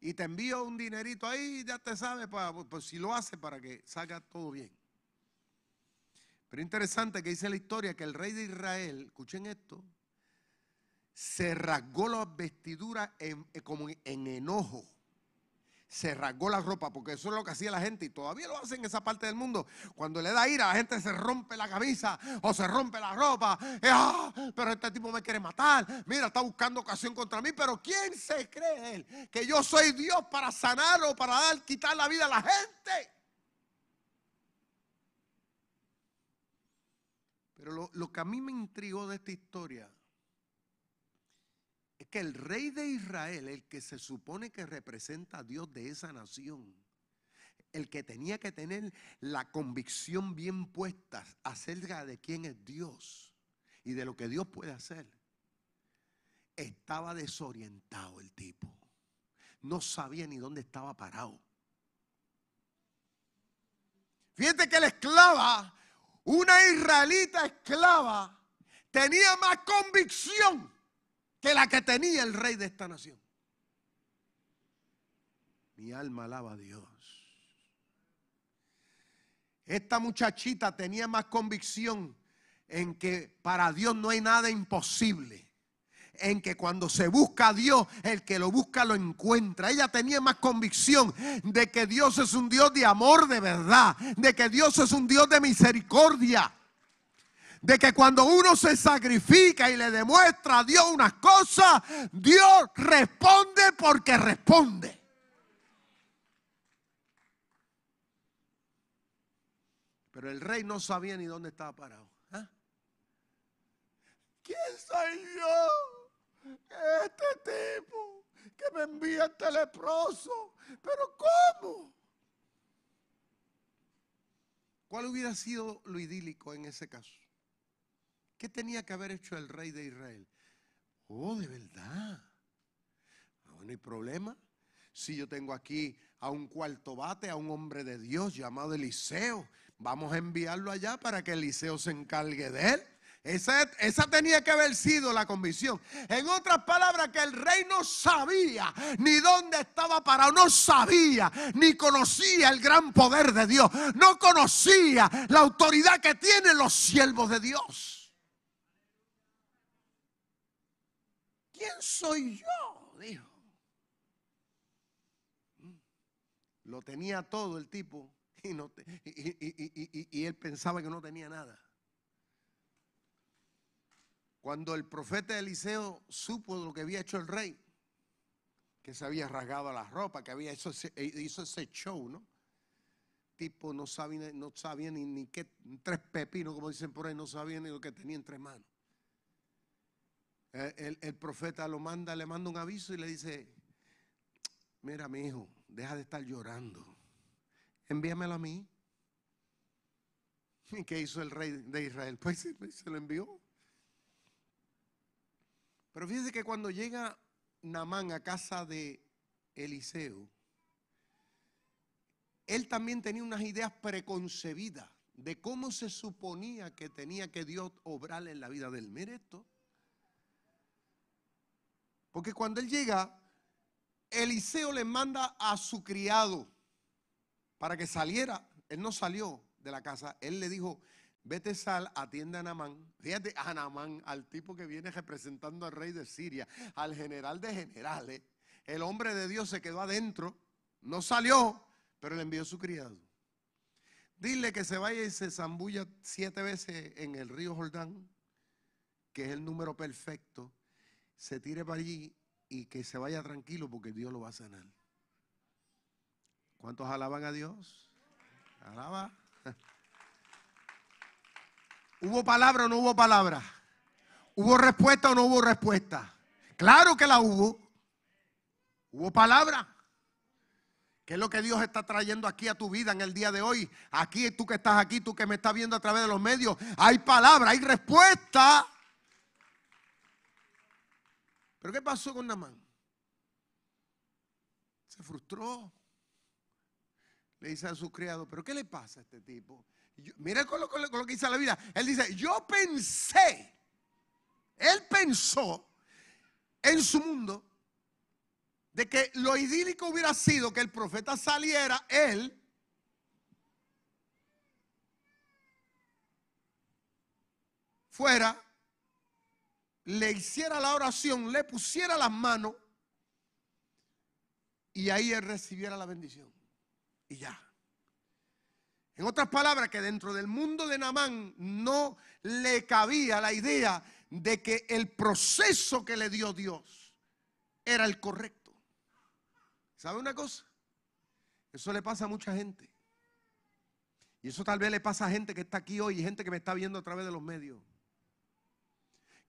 Y te envío un dinerito ahí, ya te sabes, para, pues si lo hace para que salga todo bien. Pero interesante que dice la historia que el rey de Israel, escuchen esto, se rasgó las vestiduras en, como en enojo. Se rasgó la ropa, porque eso es lo que hacía la gente y todavía lo hacen en esa parte del mundo. Cuando le da ira, la gente se rompe la camisa o se rompe la ropa. Ah, pero este tipo me quiere matar. Mira, está buscando ocasión contra mí. Pero ¿quién se cree él? Que yo soy Dios para sanar o para dar, quitar la vida a la gente. Pero lo, que a mí me intrigó de esta historia es que el rey de Israel, el que se supone que representa a Dios de esa nación, el que tenía que tener la convicción bien puesta acerca de quién es Dios y de lo que Dios puede hacer, estaba desorientado el tipo. No sabía ni dónde estaba parado. Fíjate que la esclava una israelita esclava tenía más convicción que la que tenía el rey de esta nación. Mi alma alaba a Dios. Esta muchachita tenía más convicción en que para Dios no hay nada imposible en que cuando se busca a Dios, el que lo busca lo encuentra. Ella tenía más convicción de que Dios es un Dios de amor de verdad, de que Dios es un Dios de misericordia. De que cuando uno se sacrifica y le demuestra a Dios unas cosas, Dios responde porque responde. Pero el rey no sabía ni dónde estaba parado. ¿ah? ¿Quién soy yo? este tipo que me envía este leproso. Pero ¿cómo? ¿Cuál hubiera sido lo idílico en ese caso? ¿Qué tenía que haber hecho el rey de Israel? Oh, de verdad. No, hay problema. Si yo tengo aquí a un cuarto bate, a un hombre de Dios llamado Eliseo, vamos a enviarlo allá para que Eliseo se encargue de él. Esa, tenía que haber sido la convicción. En otras palabras, que el rey no sabía ni dónde estaba parado, no sabía ni conocía el gran poder de Dios, no conocía la autoridad que tienen los siervos de Dios. ¿Quién soy yo? Dijo. Lo tenía todo el tipo y, no, y él pensaba que no tenía nada. Cuando el profeta Eliseo supo lo que había hecho el rey, que se había rasgado la ropa, que había hecho eh, hizo ese show, ¿no? Tipo no sabía, no sabía ni, ni qué, tres pepinos, como dicen por ahí, no sabía ni lo que tenía entre manos. Eh, el, el, profeta lo manda, le manda un aviso y le dice, mira mi hijo, deja de estar llorando, envíamelo a mí. ¿Y qué hizo el rey de Israel? Pues se lo envió. Pero fíjense que cuando llega Namán a casa de Eliseo, él también tenía unas ideas preconcebidas de cómo se suponía que tenía que Dios obrar en la vida del Mire esto. Porque cuando él llega, Eliseo le manda a su criado para que saliera. Él no salió de la casa. Él le dijo, Vete sal, atiende a Namán. Fíjate a Namán, al tipo que viene representando al rey de Siria, al general de generales. El hombre de Dios se quedó adentro, no salió, pero le envió su criado. Dile que se vaya y se zambulla siete veces en el río Jordán, que es el número perfecto. Se tire para allí y que se vaya tranquilo porque Dios lo va a sanar. ¿Cuántos alaban a Dios? Alaba. ¿Hubo palabra o no hubo palabra? ¿Hubo respuesta o no hubo respuesta? Claro que la hubo. Hubo palabra. ¿Qué es lo que Dios está trayendo aquí a tu vida en el día de hoy? Aquí, tú que estás aquí, tú que me estás viendo a través de los medios, hay palabra, hay respuesta. Pero ¿qué pasó con Namán? Se frustró. Le dice a su criado, ¿pero qué le pasa a este tipo? mira con lo, con lo que dice la vida. Él dice, yo pensé, él pensó en su mundo de que lo idílico hubiera sido que el profeta saliera, él, fuera, le hiciera la oración, le pusiera las manos y ahí él recibiera la bendición. Y ya. En otras palabras, que dentro del mundo de Namán no le cabía la idea de que el proceso que le dio Dios era el correcto. ¿Sabe una cosa? Eso le pasa a mucha gente. Y eso tal vez le pasa a gente que está aquí hoy y gente que me está viendo a través de los medios.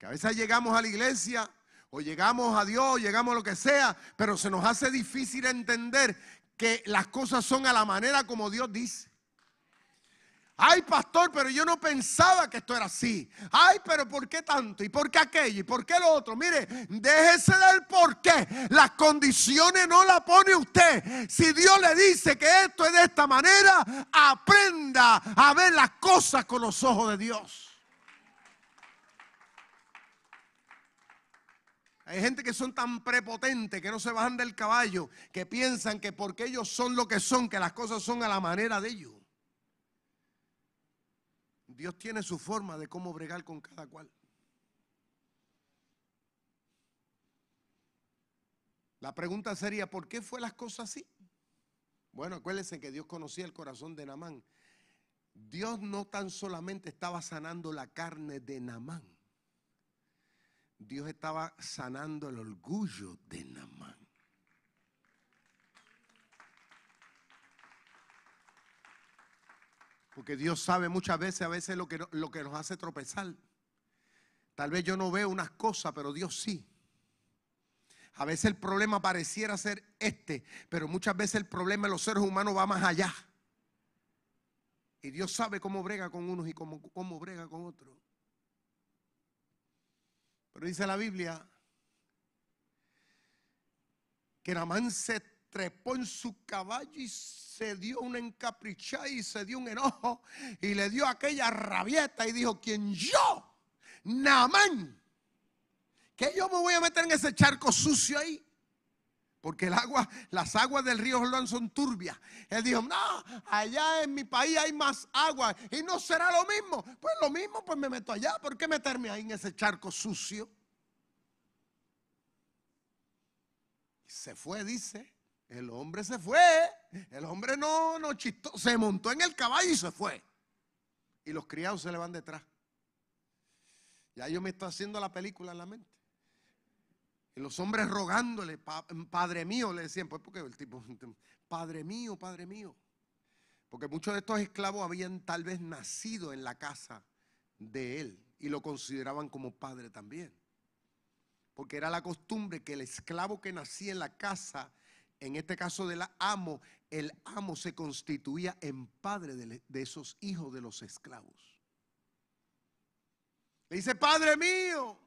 Que a veces llegamos a la iglesia o llegamos a Dios, llegamos a lo que sea, pero se nos hace difícil entender que las cosas son a la manera como Dios dice. Ay, pastor, pero yo no pensaba que esto era así. Ay, pero ¿por qué tanto? ¿Y por qué aquello? ¿Y por qué lo otro? Mire, déjese del por qué. Las condiciones no las pone usted. Si Dios le dice que esto es de esta manera, aprenda a ver las cosas con los ojos de Dios. Hay gente que son tan prepotentes que no se bajan del caballo, que piensan que porque ellos son lo que son, que las cosas son a la manera de ellos. Dios tiene su forma de cómo bregar con cada cual. La pregunta sería, ¿por qué fue las cosas así? Bueno, acuérdense que Dios conocía el corazón de Namán. Dios no tan solamente estaba sanando la carne de Namán. Dios estaba sanando el orgullo de Namán. Porque Dios sabe muchas veces, a veces lo que, lo que nos hace tropezar. Tal vez yo no veo unas cosas, pero Dios sí. A veces el problema pareciera ser este, pero muchas veces el problema de los seres humanos va más allá. Y Dios sabe cómo brega con unos y cómo, cómo brega con otros. Pero dice la Biblia que Namán se trepó en su caballo y se dio una encaprichada y se dio un enojo y le dio aquella rabieta y dijo, ¿quién yo? Namán. Que yo me voy a meter en ese charco sucio ahí. Porque el agua, las aguas del río Jordán son turbias. Él dijo, no, allá en mi país hay más agua y no será lo mismo. Pues lo mismo, pues me meto allá. ¿Por qué meterme ahí en ese charco sucio? Se fue, dice. El hombre se fue. El hombre no, no chistó. Se montó en el caballo y se fue. Y los criados se le van detrás. Ya yo me estoy haciendo la película en la mente. Los hombres rogándole, Padre mío, le decían, pues porque el tipo, Padre mío, Padre mío. Porque muchos de estos esclavos habían tal vez nacido en la casa de él y lo consideraban como padre también. Porque era la costumbre que el esclavo que nacía en la casa en este caso del amo, el amo se constituía en padre de, esos hijos de los esclavos. Le dice, Padre mío,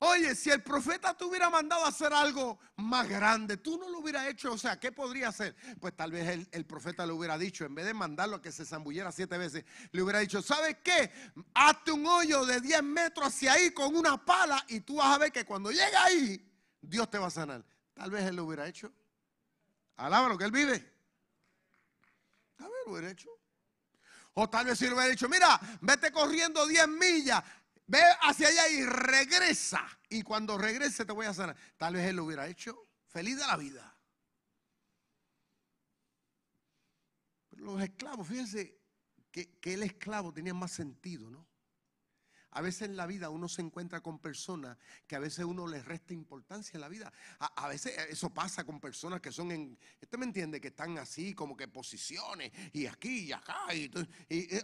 oye, si el profeta te hubiera mandado a hacer algo más grande, tú no lo hubieras hecho, o sea, ¿qué podría hacer? Pues tal vez el, profeta le hubiera dicho, en vez de mandarlo a que se zambullera siete veces, le hubiera dicho, ¿sabes qué? Hazte un hoyo de 10 metros hacia ahí con una pala y tú vas a ver que cuando llegue ahí, Dios te va a sanar. Tal vez él lo hubiera hecho. Alaba lo que él vive. A ver, lo hubiera hecho. O tal vez si lo hubiera dicho, mira, vete corriendo 10 millas, ve hacia allá y regresa. Y cuando regrese te voy a sanar. Tal vez él lo hubiera hecho. Feliz de la vida. Pero los esclavos, fíjense que, que el esclavo tenía más sentido, ¿no? A veces en la vida uno se encuentra con personas que a veces uno les resta importancia en la vida. A, veces eso pasa con personas que son en, usted me entiende, que están así como que posiciones y aquí y acá. Y,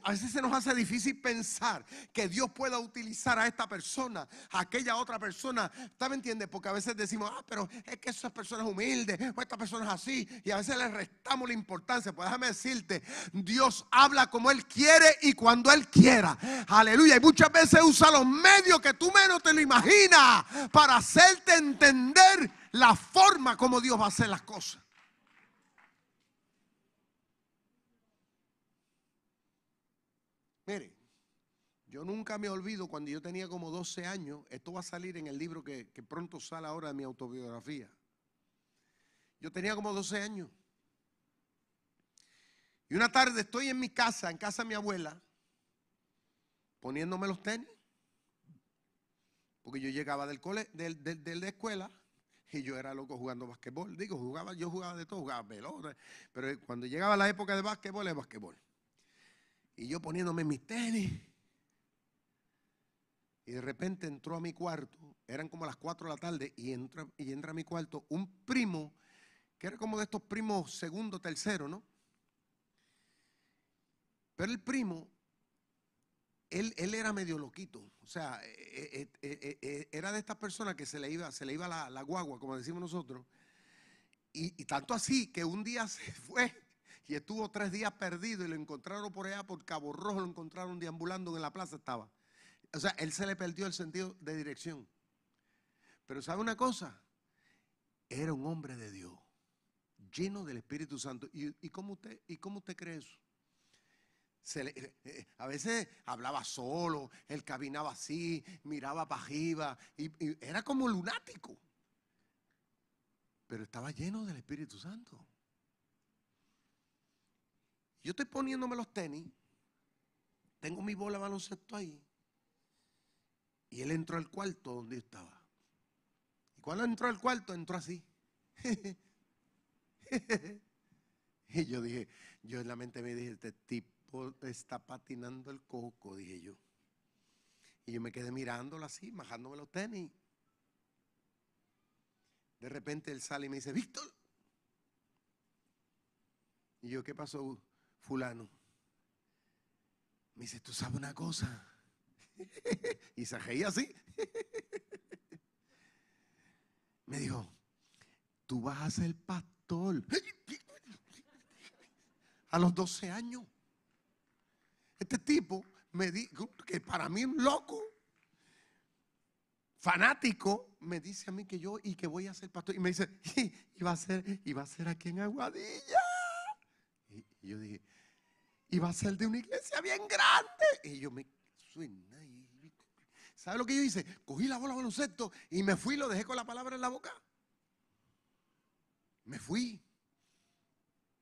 a veces se nos hace difícil pensar que Dios pueda utilizar a esta persona, a aquella otra persona. ¿Usted me entiende? Porque a veces decimos, ah, pero es que esas personas humildes o estas personas así. Y a veces les restamos la importancia. Pues déjame decirte, Dios habla como Él quiere y cuando Él quiera. Aleluya. Y muchas veces usa los medios que tú menos te lo imaginas para hacerte entender la forma como Dios va a hacer las cosas. Mire, yo nunca me olvido cuando yo tenía como 12 años, esto va a salir en el libro que, que pronto sale ahora de mi autobiografía. Yo tenía como 12 años. Y una tarde estoy en mi casa, en casa de mi abuela, poniéndome los tenis. Porque yo llegaba del cole, de la escuela y yo era loco jugando basquetbol. Digo, jugaba, yo jugaba de todo, jugaba pelota. Pero cuando llegaba la época de basquetbol, es basquetbol. Y yo poniéndome mis tenis. Y de repente entró a mi cuarto, eran como las 4 de la tarde, y entra, y entra a mi cuarto un primo, que era como de estos primos segundo, tercero, ¿no? Pero el primo él, era medio loquito. O sea, eh, eh, eh, era de estas personas que se le iba, se le iba la, guagua, como decimos nosotros. Y, tanto así que un día se fue y estuvo tres días perdido y lo encontraron por allá por Cabo Rojo, lo encontraron deambulando en la plaza estaba. O sea, él se le perdió el sentido de dirección. Pero ¿sabe una cosa? Era un hombre de Dios, lleno del Espíritu Santo. ¿Y, cómo, usted, ¿Y cómo usted cree eso? Eh, eh, a veces hablaba solo, él caminaba así, miraba para arriba, y, era como lunático. Pero estaba lleno del Espíritu Santo. Yo estoy poniéndome los tenis, tengo mi bola de baloncesto ahí, y él entró al cuarto donde yo estaba. Y cuando entró al cuarto, entró así. y yo dije, yo en la mente me dije, este tipo está patinando el coco, dije yo. Y yo me quedé mirándolo así, majándome los tenis. De repente él sale y me dice, Víctor. Y yo, ¿qué pasó, fulano? Me dice, ¿tú sabes una cosa? y se reía así. me dijo, tú vas a ser pastor. a los 12 años. Este tipo me dijo que para mí un loco, fanático, me dice a mí que yo y que voy a ser pastor. Y me dice, y va a ser, y a ser aquí en Aguadilla. Y, yo dije, y va a ser de una iglesia bien grande. Y yo me suena. ¿Sabe lo que yo hice? Cogí la bola de baloncesto y me fui, lo dejé con la palabra en la boca. Me fui.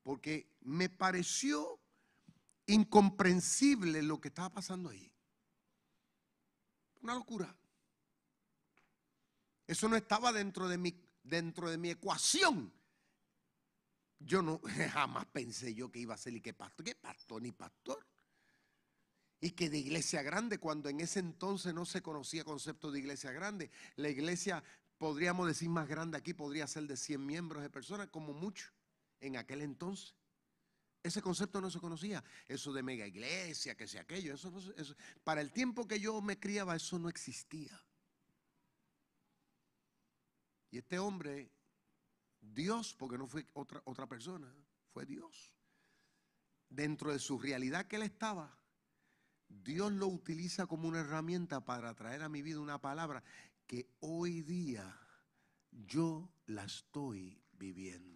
Porque me pareció incomprensible lo que estaba pasando ahí. Una locura. Eso no estaba dentro de mi, dentro de mi ecuación. Yo no jamás pensé yo que iba a ser y que pastor, que pastor ni pastor. Y que de iglesia grande, cuando en ese entonces no se conocía concepto de iglesia grande, la iglesia, podríamos decir más grande aquí, podría ser de 100 miembros de personas, como mucho, en aquel entonces. Ese concepto no se conocía. Eso de mega iglesia, que sea aquello. Eso, para el tiempo que yo me criaba, eso no existía. Y este hombre, Dios, porque no fue otra, otra persona, fue Dios. Dentro de su realidad que él estaba, Dios lo utiliza como una herramienta para traer a mi vida una palabra que hoy día yo la estoy viviendo.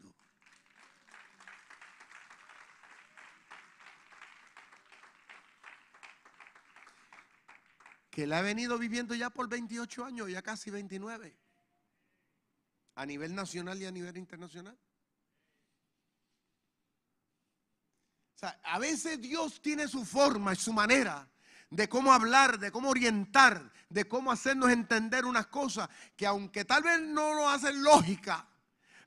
Que la ha venido viviendo ya por 28 años, ya casi 29, a nivel nacional y a nivel internacional. O sea, a veces Dios tiene su forma y su manera de cómo hablar, de cómo orientar, de cómo hacernos entender unas cosas que aunque tal vez no lo hacen lógica,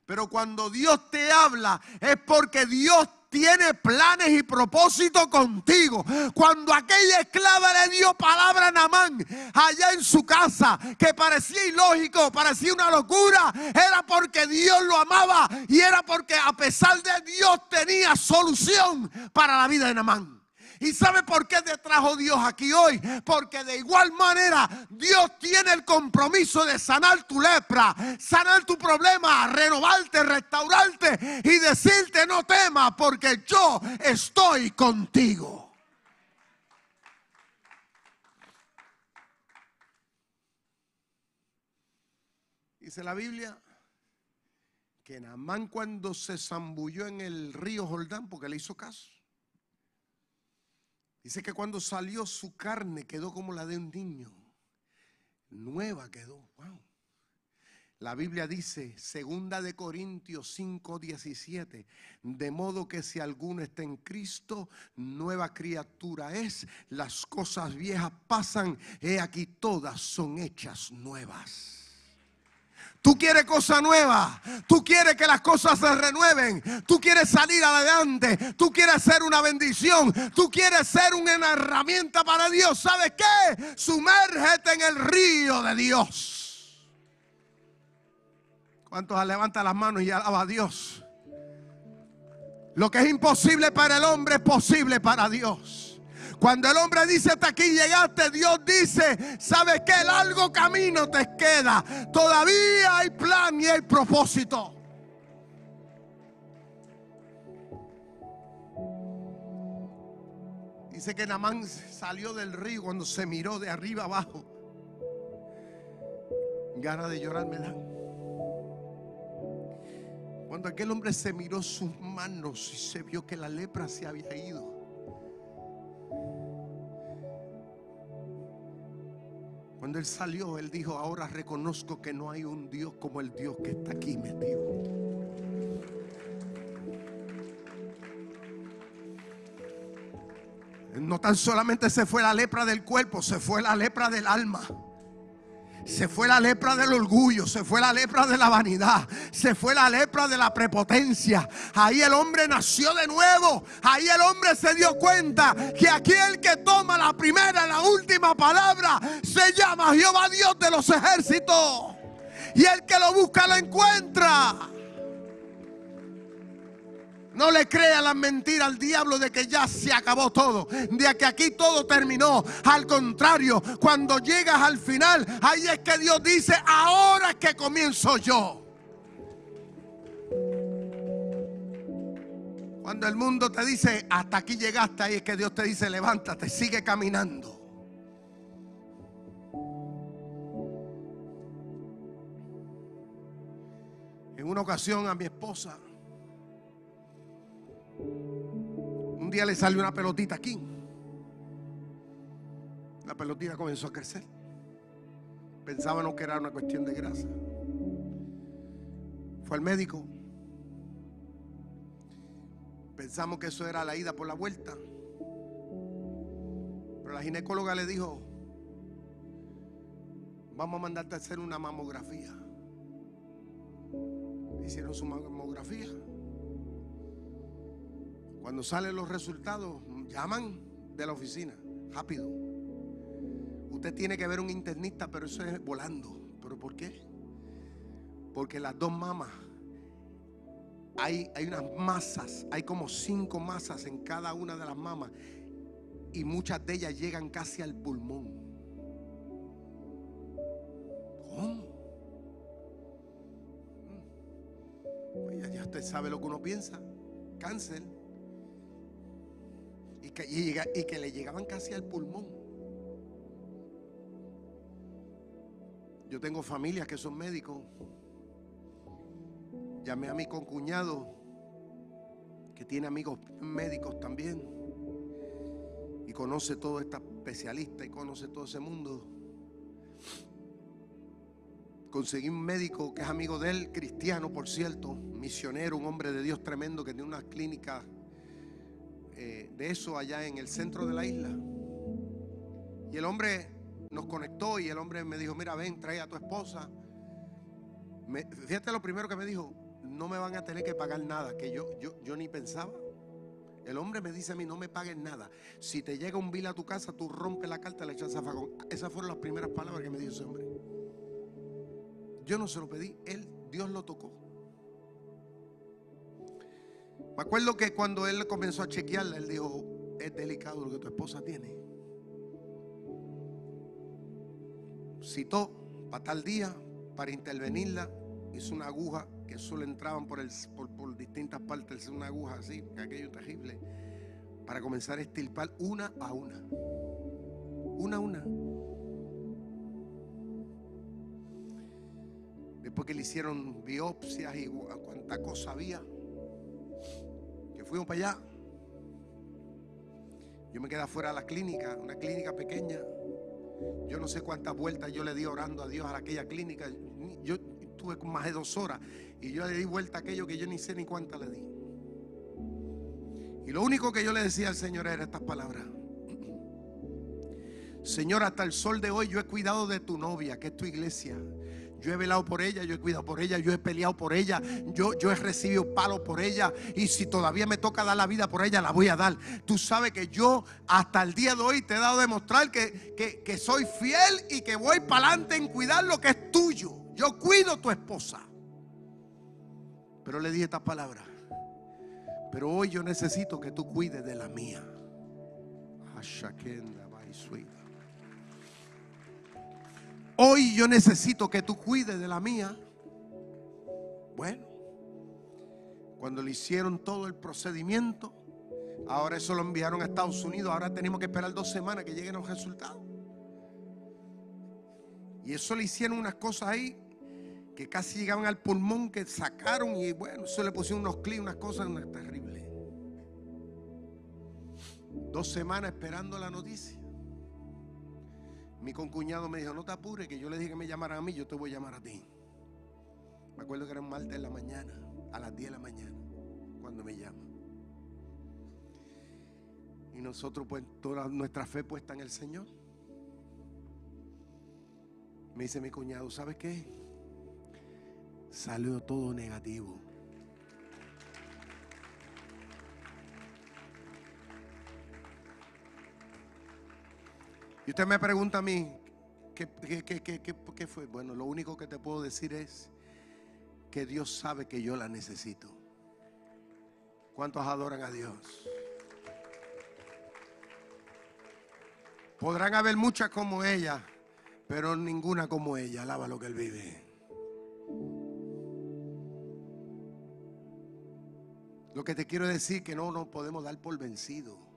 pero cuando Dios te habla es porque Dios tiene planes y propósitos contigo. Cuando aquella esclava le dio palabra a Namán allá en su casa, que parecía ilógico, parecía una locura, era porque Dios lo amaba y era porque a pesar de Dios tenía solución para la vida de Namán. ¿Y sabe por qué te trajo Dios aquí hoy? Porque de igual manera Dios tiene el compromiso de sanar tu lepra, sanar tu problema, renovarte, restaurarte y decirte no temas porque yo estoy contigo. Dice la Biblia que Namán cuando se zambulló en el río Jordán, porque le hizo caso, Dice que cuando salió su carne quedó como la de un niño. Nueva quedó. Wow. La Biblia dice, segunda de Corintios 5, 17, de modo que si alguno está en Cristo, nueva criatura es, las cosas viejas pasan, he aquí todas son hechas nuevas. Tú quieres cosas nuevas. Tú quieres que las cosas se renueven. Tú quieres salir adelante. Tú quieres ser una bendición. Tú quieres ser una herramienta para Dios. ¿Sabes qué? Sumérgete en el río de Dios. ¿Cuántos levantan las manos y alaba a Dios? Lo que es imposible para el hombre es posible para Dios. Cuando el hombre dice hasta aquí llegaste, Dios dice, ¿sabes qué? Largo camino te queda. Todavía hay plan y hay propósito. Dice que Namán salió del río cuando se miró de arriba abajo. Gana de llorar me. Cuando aquel hombre se miró sus manos y se vio que la lepra se había ido. Cuando él salió, él dijo, ahora reconozco que no hay un Dios como el Dios que está aquí metido. No tan solamente se fue la lepra del cuerpo, se fue la lepra del alma. Se fue la lepra del orgullo, se fue la lepra de la vanidad, se fue la lepra de la prepotencia. Ahí el hombre nació de nuevo. Ahí el hombre se dio cuenta que aquel que toma la primera la última palabra se llama Jehová Dios de los ejércitos. Y el que lo busca lo encuentra. No le crea la mentira al diablo de que ya se acabó todo, de que aquí todo terminó. Al contrario, cuando llegas al final, ahí es que Dios dice, ahora es que comienzo yo. Cuando el mundo te dice, hasta aquí llegaste, ahí es que Dios te dice, levántate, sigue caminando. En una ocasión a mi esposa un día le salió una pelotita aquí. La pelotita comenzó a crecer. Pensábamos que era una cuestión de grasa. Fue al médico. Pensamos que eso era la ida por la vuelta. Pero la ginecóloga le dijo, vamos a mandarte a hacer una mamografía. Hicieron su mamografía. Cuando salen los resultados, llaman de la oficina, rápido. Usted tiene que ver un internista, pero eso es volando. ¿Pero por qué? Porque las dos mamas, hay, hay unas masas, hay como cinco masas en cada una de las mamas. Y muchas de ellas llegan casi al pulmón. Usted sabe lo que uno piensa. Cáncer y que, le llegaban casi al pulmón. Yo tengo familias que son médicos. Llamé a mi concuñado, que tiene amigos médicos también. Y conoce todo esta especialista y conoce todo ese mundo. Conseguí un médico que es amigo de él, cristiano por cierto, misionero, un hombre de Dios tremendo que tiene una clínica eh, de eso allá en el centro de la isla. Y el hombre nos conectó y el hombre me dijo, mira, ven, trae a tu esposa. fíjate lo primero que me dijo, no me van a tener que pagar nada, que yo, yo, yo ni pensaba. El hombre me dice a mí, no me pagues nada. Si te llega un bill a tu casa, tú rompes la carta y le echas zafagón. Esas fueron las primeras palabras que me dijo ese hombre. Yo no se lo pedí, él, Dios lo tocó. Me acuerdo que cuando él comenzó a chequearla, él dijo, es delicado lo que tu esposa tiene. Citó para tal día, para intervenirla, hizo una aguja que solo entraban por, el, distintas partes, una aguja así, aquello terrible, para comenzar a estilpar una a una. Una a una. Después que le hicieron biopsias y cuánta cosa había, que fuimos para allá. Yo me quedé afuera de la clínica, una clínica pequeña. Yo no sé cuántas vueltas yo le di orando a Dios a aquella clínica. Yo tuve más de dos horas y yo le di vuelta a aquello que yo ni sé ni cuántas le di. Y lo único que yo le decía al Señor era estas palabras. Señor, hasta el sol de hoy yo he cuidado de tu novia, que es tu iglesia. Yo he velado por ella, yo he cuidado por ella, yo he peleado por ella, yo, yo he recibido palos por ella. Y si todavía me toca dar la vida por ella, la voy a dar. Tú sabes que yo hasta el día de hoy te he dado a demostrar que, que soy fiel y que voy para adelante en cuidar lo que es tuyo. Yo cuido tu esposa. Pero le dije esta palabra. Pero hoy yo necesito que tú cuides de la mía. Hoy yo necesito que tú cuides de la mía. Bueno, cuando le hicieron todo el procedimiento, ahora eso lo enviaron a Estados Unidos, ahora tenemos que esperar dos semanas que lleguen los resultados. Y eso le hicieron unas cosas ahí que casi llegaban al pulmón, que sacaron y bueno, eso le pusieron unos clics, unas cosas terribles. Dos semanas esperando la noticia. Mi concuñado me dijo, no te apures, que yo le dije que me llamaran a mí, yo te voy a llamar a ti. Me acuerdo que era un martes en la mañana, a las 10 de la mañana, cuando me llama. Y nosotros, pues, toda nuestra fe puesta en el Señor. Me dice mi cuñado, ¿sabes qué? Salió todo negativo. Y usted me pregunta a mí, ¿qué, qué, fue? Bueno, lo único que te puedo decir es que Dios sabe que yo la necesito. ¿Cuántos adoran a Dios? Podrán haber muchas como ella, pero ninguna como ella. Alaba lo que Él vive. Lo que te quiero decir que no nos podemos dar por vencido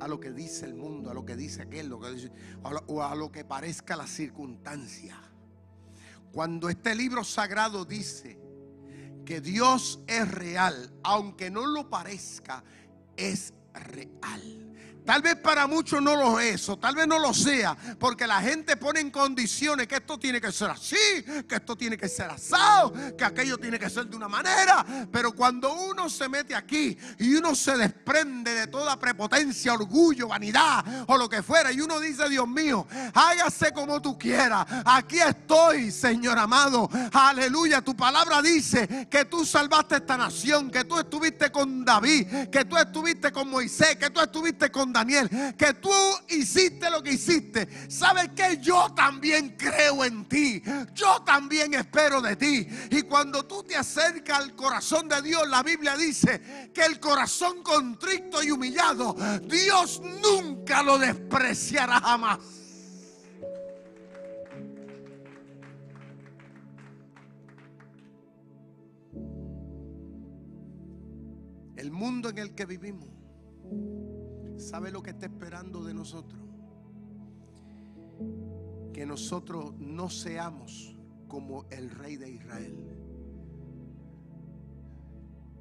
a lo que dice el mundo, a lo que dice aquel, lo que dice, o a lo que parezca la circunstancia. Cuando este libro sagrado dice que Dios es real, aunque no lo parezca, es real. Tal vez para muchos no lo es, o tal vez no lo sea, porque la gente pone en condiciones que esto tiene que ser así, que esto tiene que ser asado, que aquello tiene que ser de una manera. Pero cuando uno se mete aquí y uno se desprende de toda prepotencia, orgullo, vanidad o lo que fuera, y uno dice, Dios mío, hágase como tú quieras. Aquí estoy, Señor amado. Aleluya. Tu palabra dice que tú salvaste esta nación, que tú estuviste con David, que tú estuviste con Moisés, que tú estuviste con Daniel, que tú hiciste lo que hiciste. ¿Sabes que Yo también creo en ti. Yo también espero de ti. Y cuando tú te acercas al corazón de Dios, la Biblia dice que el corazón contrito y humillado, Dios nunca lo despreciará jamás. El mundo en el que vivimos ¿Sabe lo que está esperando de nosotros? Que nosotros no seamos como el rey de Israel.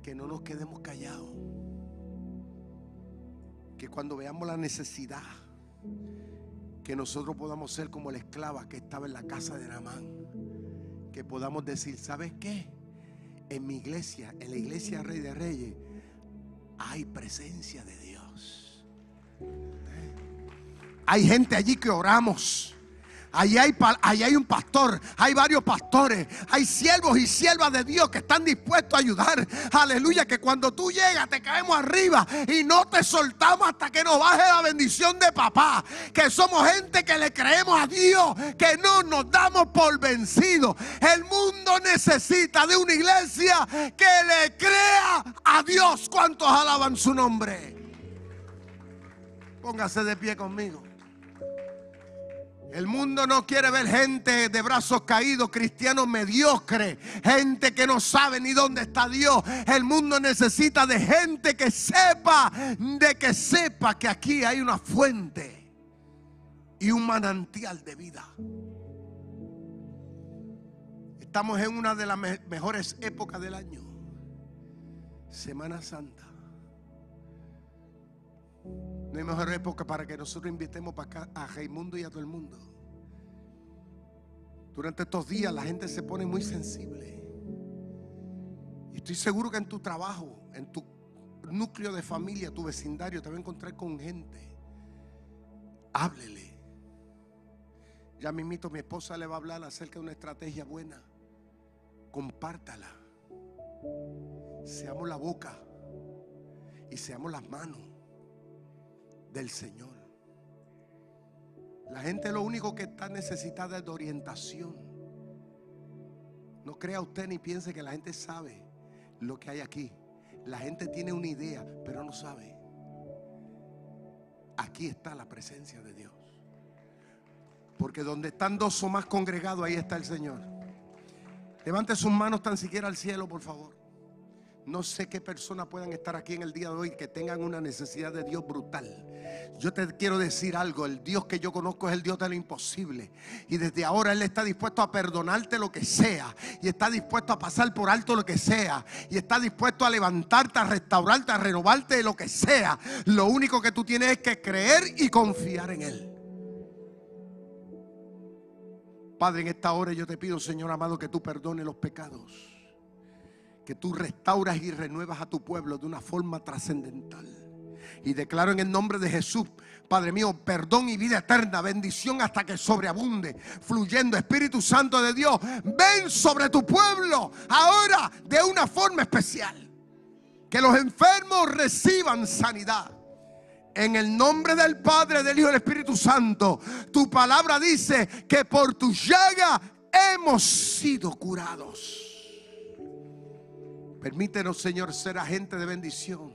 Que no nos quedemos callados. Que cuando veamos la necesidad, que nosotros podamos ser como la esclava que estaba en la casa de Namán. Que podamos decir, ¿sabes qué? En mi iglesia, en la iglesia Rey de Reyes, hay presencia de Dios. Hay gente allí que oramos. Allí hay, hay un pastor, hay varios pastores, hay siervos y siervas de Dios que están dispuestos a ayudar. Aleluya, que cuando tú llegas te caemos arriba y no te soltamos hasta que nos baje la bendición de papá. Que somos gente que le creemos a Dios, que no nos damos por vencidos. El mundo necesita de una iglesia que le crea a Dios. ¿Cuántos alaban su nombre? Póngase de pie conmigo. El mundo no quiere ver gente de brazos caídos, cristianos mediocres, gente que no sabe ni dónde está Dios. El mundo necesita de gente que sepa, de que sepa que aquí hay una fuente y un manantial de vida. Estamos en una de las mejores épocas del año, Semana Santa. No hay mejor época para que nosotros invitemos para acá a Raimundo y a todo el mundo. Durante estos días la gente se pone muy sensible. Y estoy seguro que en tu trabajo, en tu núcleo de familia, tu vecindario, te va a encontrar con gente. Háblele. Ya mismito mi esposa le va a hablar acerca de una estrategia buena. Compártala. Seamos la boca y seamos las manos del Señor. La gente lo único que está necesitada es de orientación. No crea usted ni piense que la gente sabe lo que hay aquí. La gente tiene una idea, pero no sabe. Aquí está la presencia de Dios. Porque donde están dos o más congregados, ahí está el Señor. Levante sus manos tan siquiera al cielo, por favor. No sé qué personas puedan estar aquí en el día de hoy que tengan una necesidad de Dios brutal. Yo te quiero decir algo, el Dios que yo conozco es el Dios de lo imposible. Y desde ahora Él está dispuesto a perdonarte lo que sea. Y está dispuesto a pasar por alto lo que sea. Y está dispuesto a levantarte, a restaurarte, a renovarte lo que sea. Lo único que tú tienes es que creer y confiar en Él. Padre, en esta hora yo te pido, Señor amado, que tú perdones los pecados que tú restauras y renuevas a tu pueblo de una forma trascendental. Y declaro en el nombre de Jesús, Padre mío, perdón y vida eterna, bendición hasta que sobreabunde, fluyendo. Espíritu Santo de Dios, ven sobre tu pueblo ahora de una forma especial. Que los enfermos reciban sanidad. En el nombre del Padre, del Hijo y del Espíritu Santo, tu palabra dice que por tu llaga hemos sido curados. Permítenos, Señor, ser agente de bendición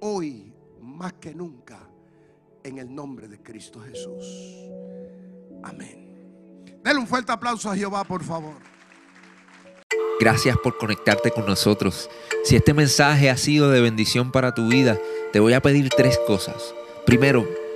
hoy más que nunca en el nombre de Cristo Jesús. Amén. Denle un fuerte aplauso a Jehová, por favor. Gracias por conectarte con nosotros. Si este mensaje ha sido de bendición para tu vida, te voy a pedir tres cosas. Primero,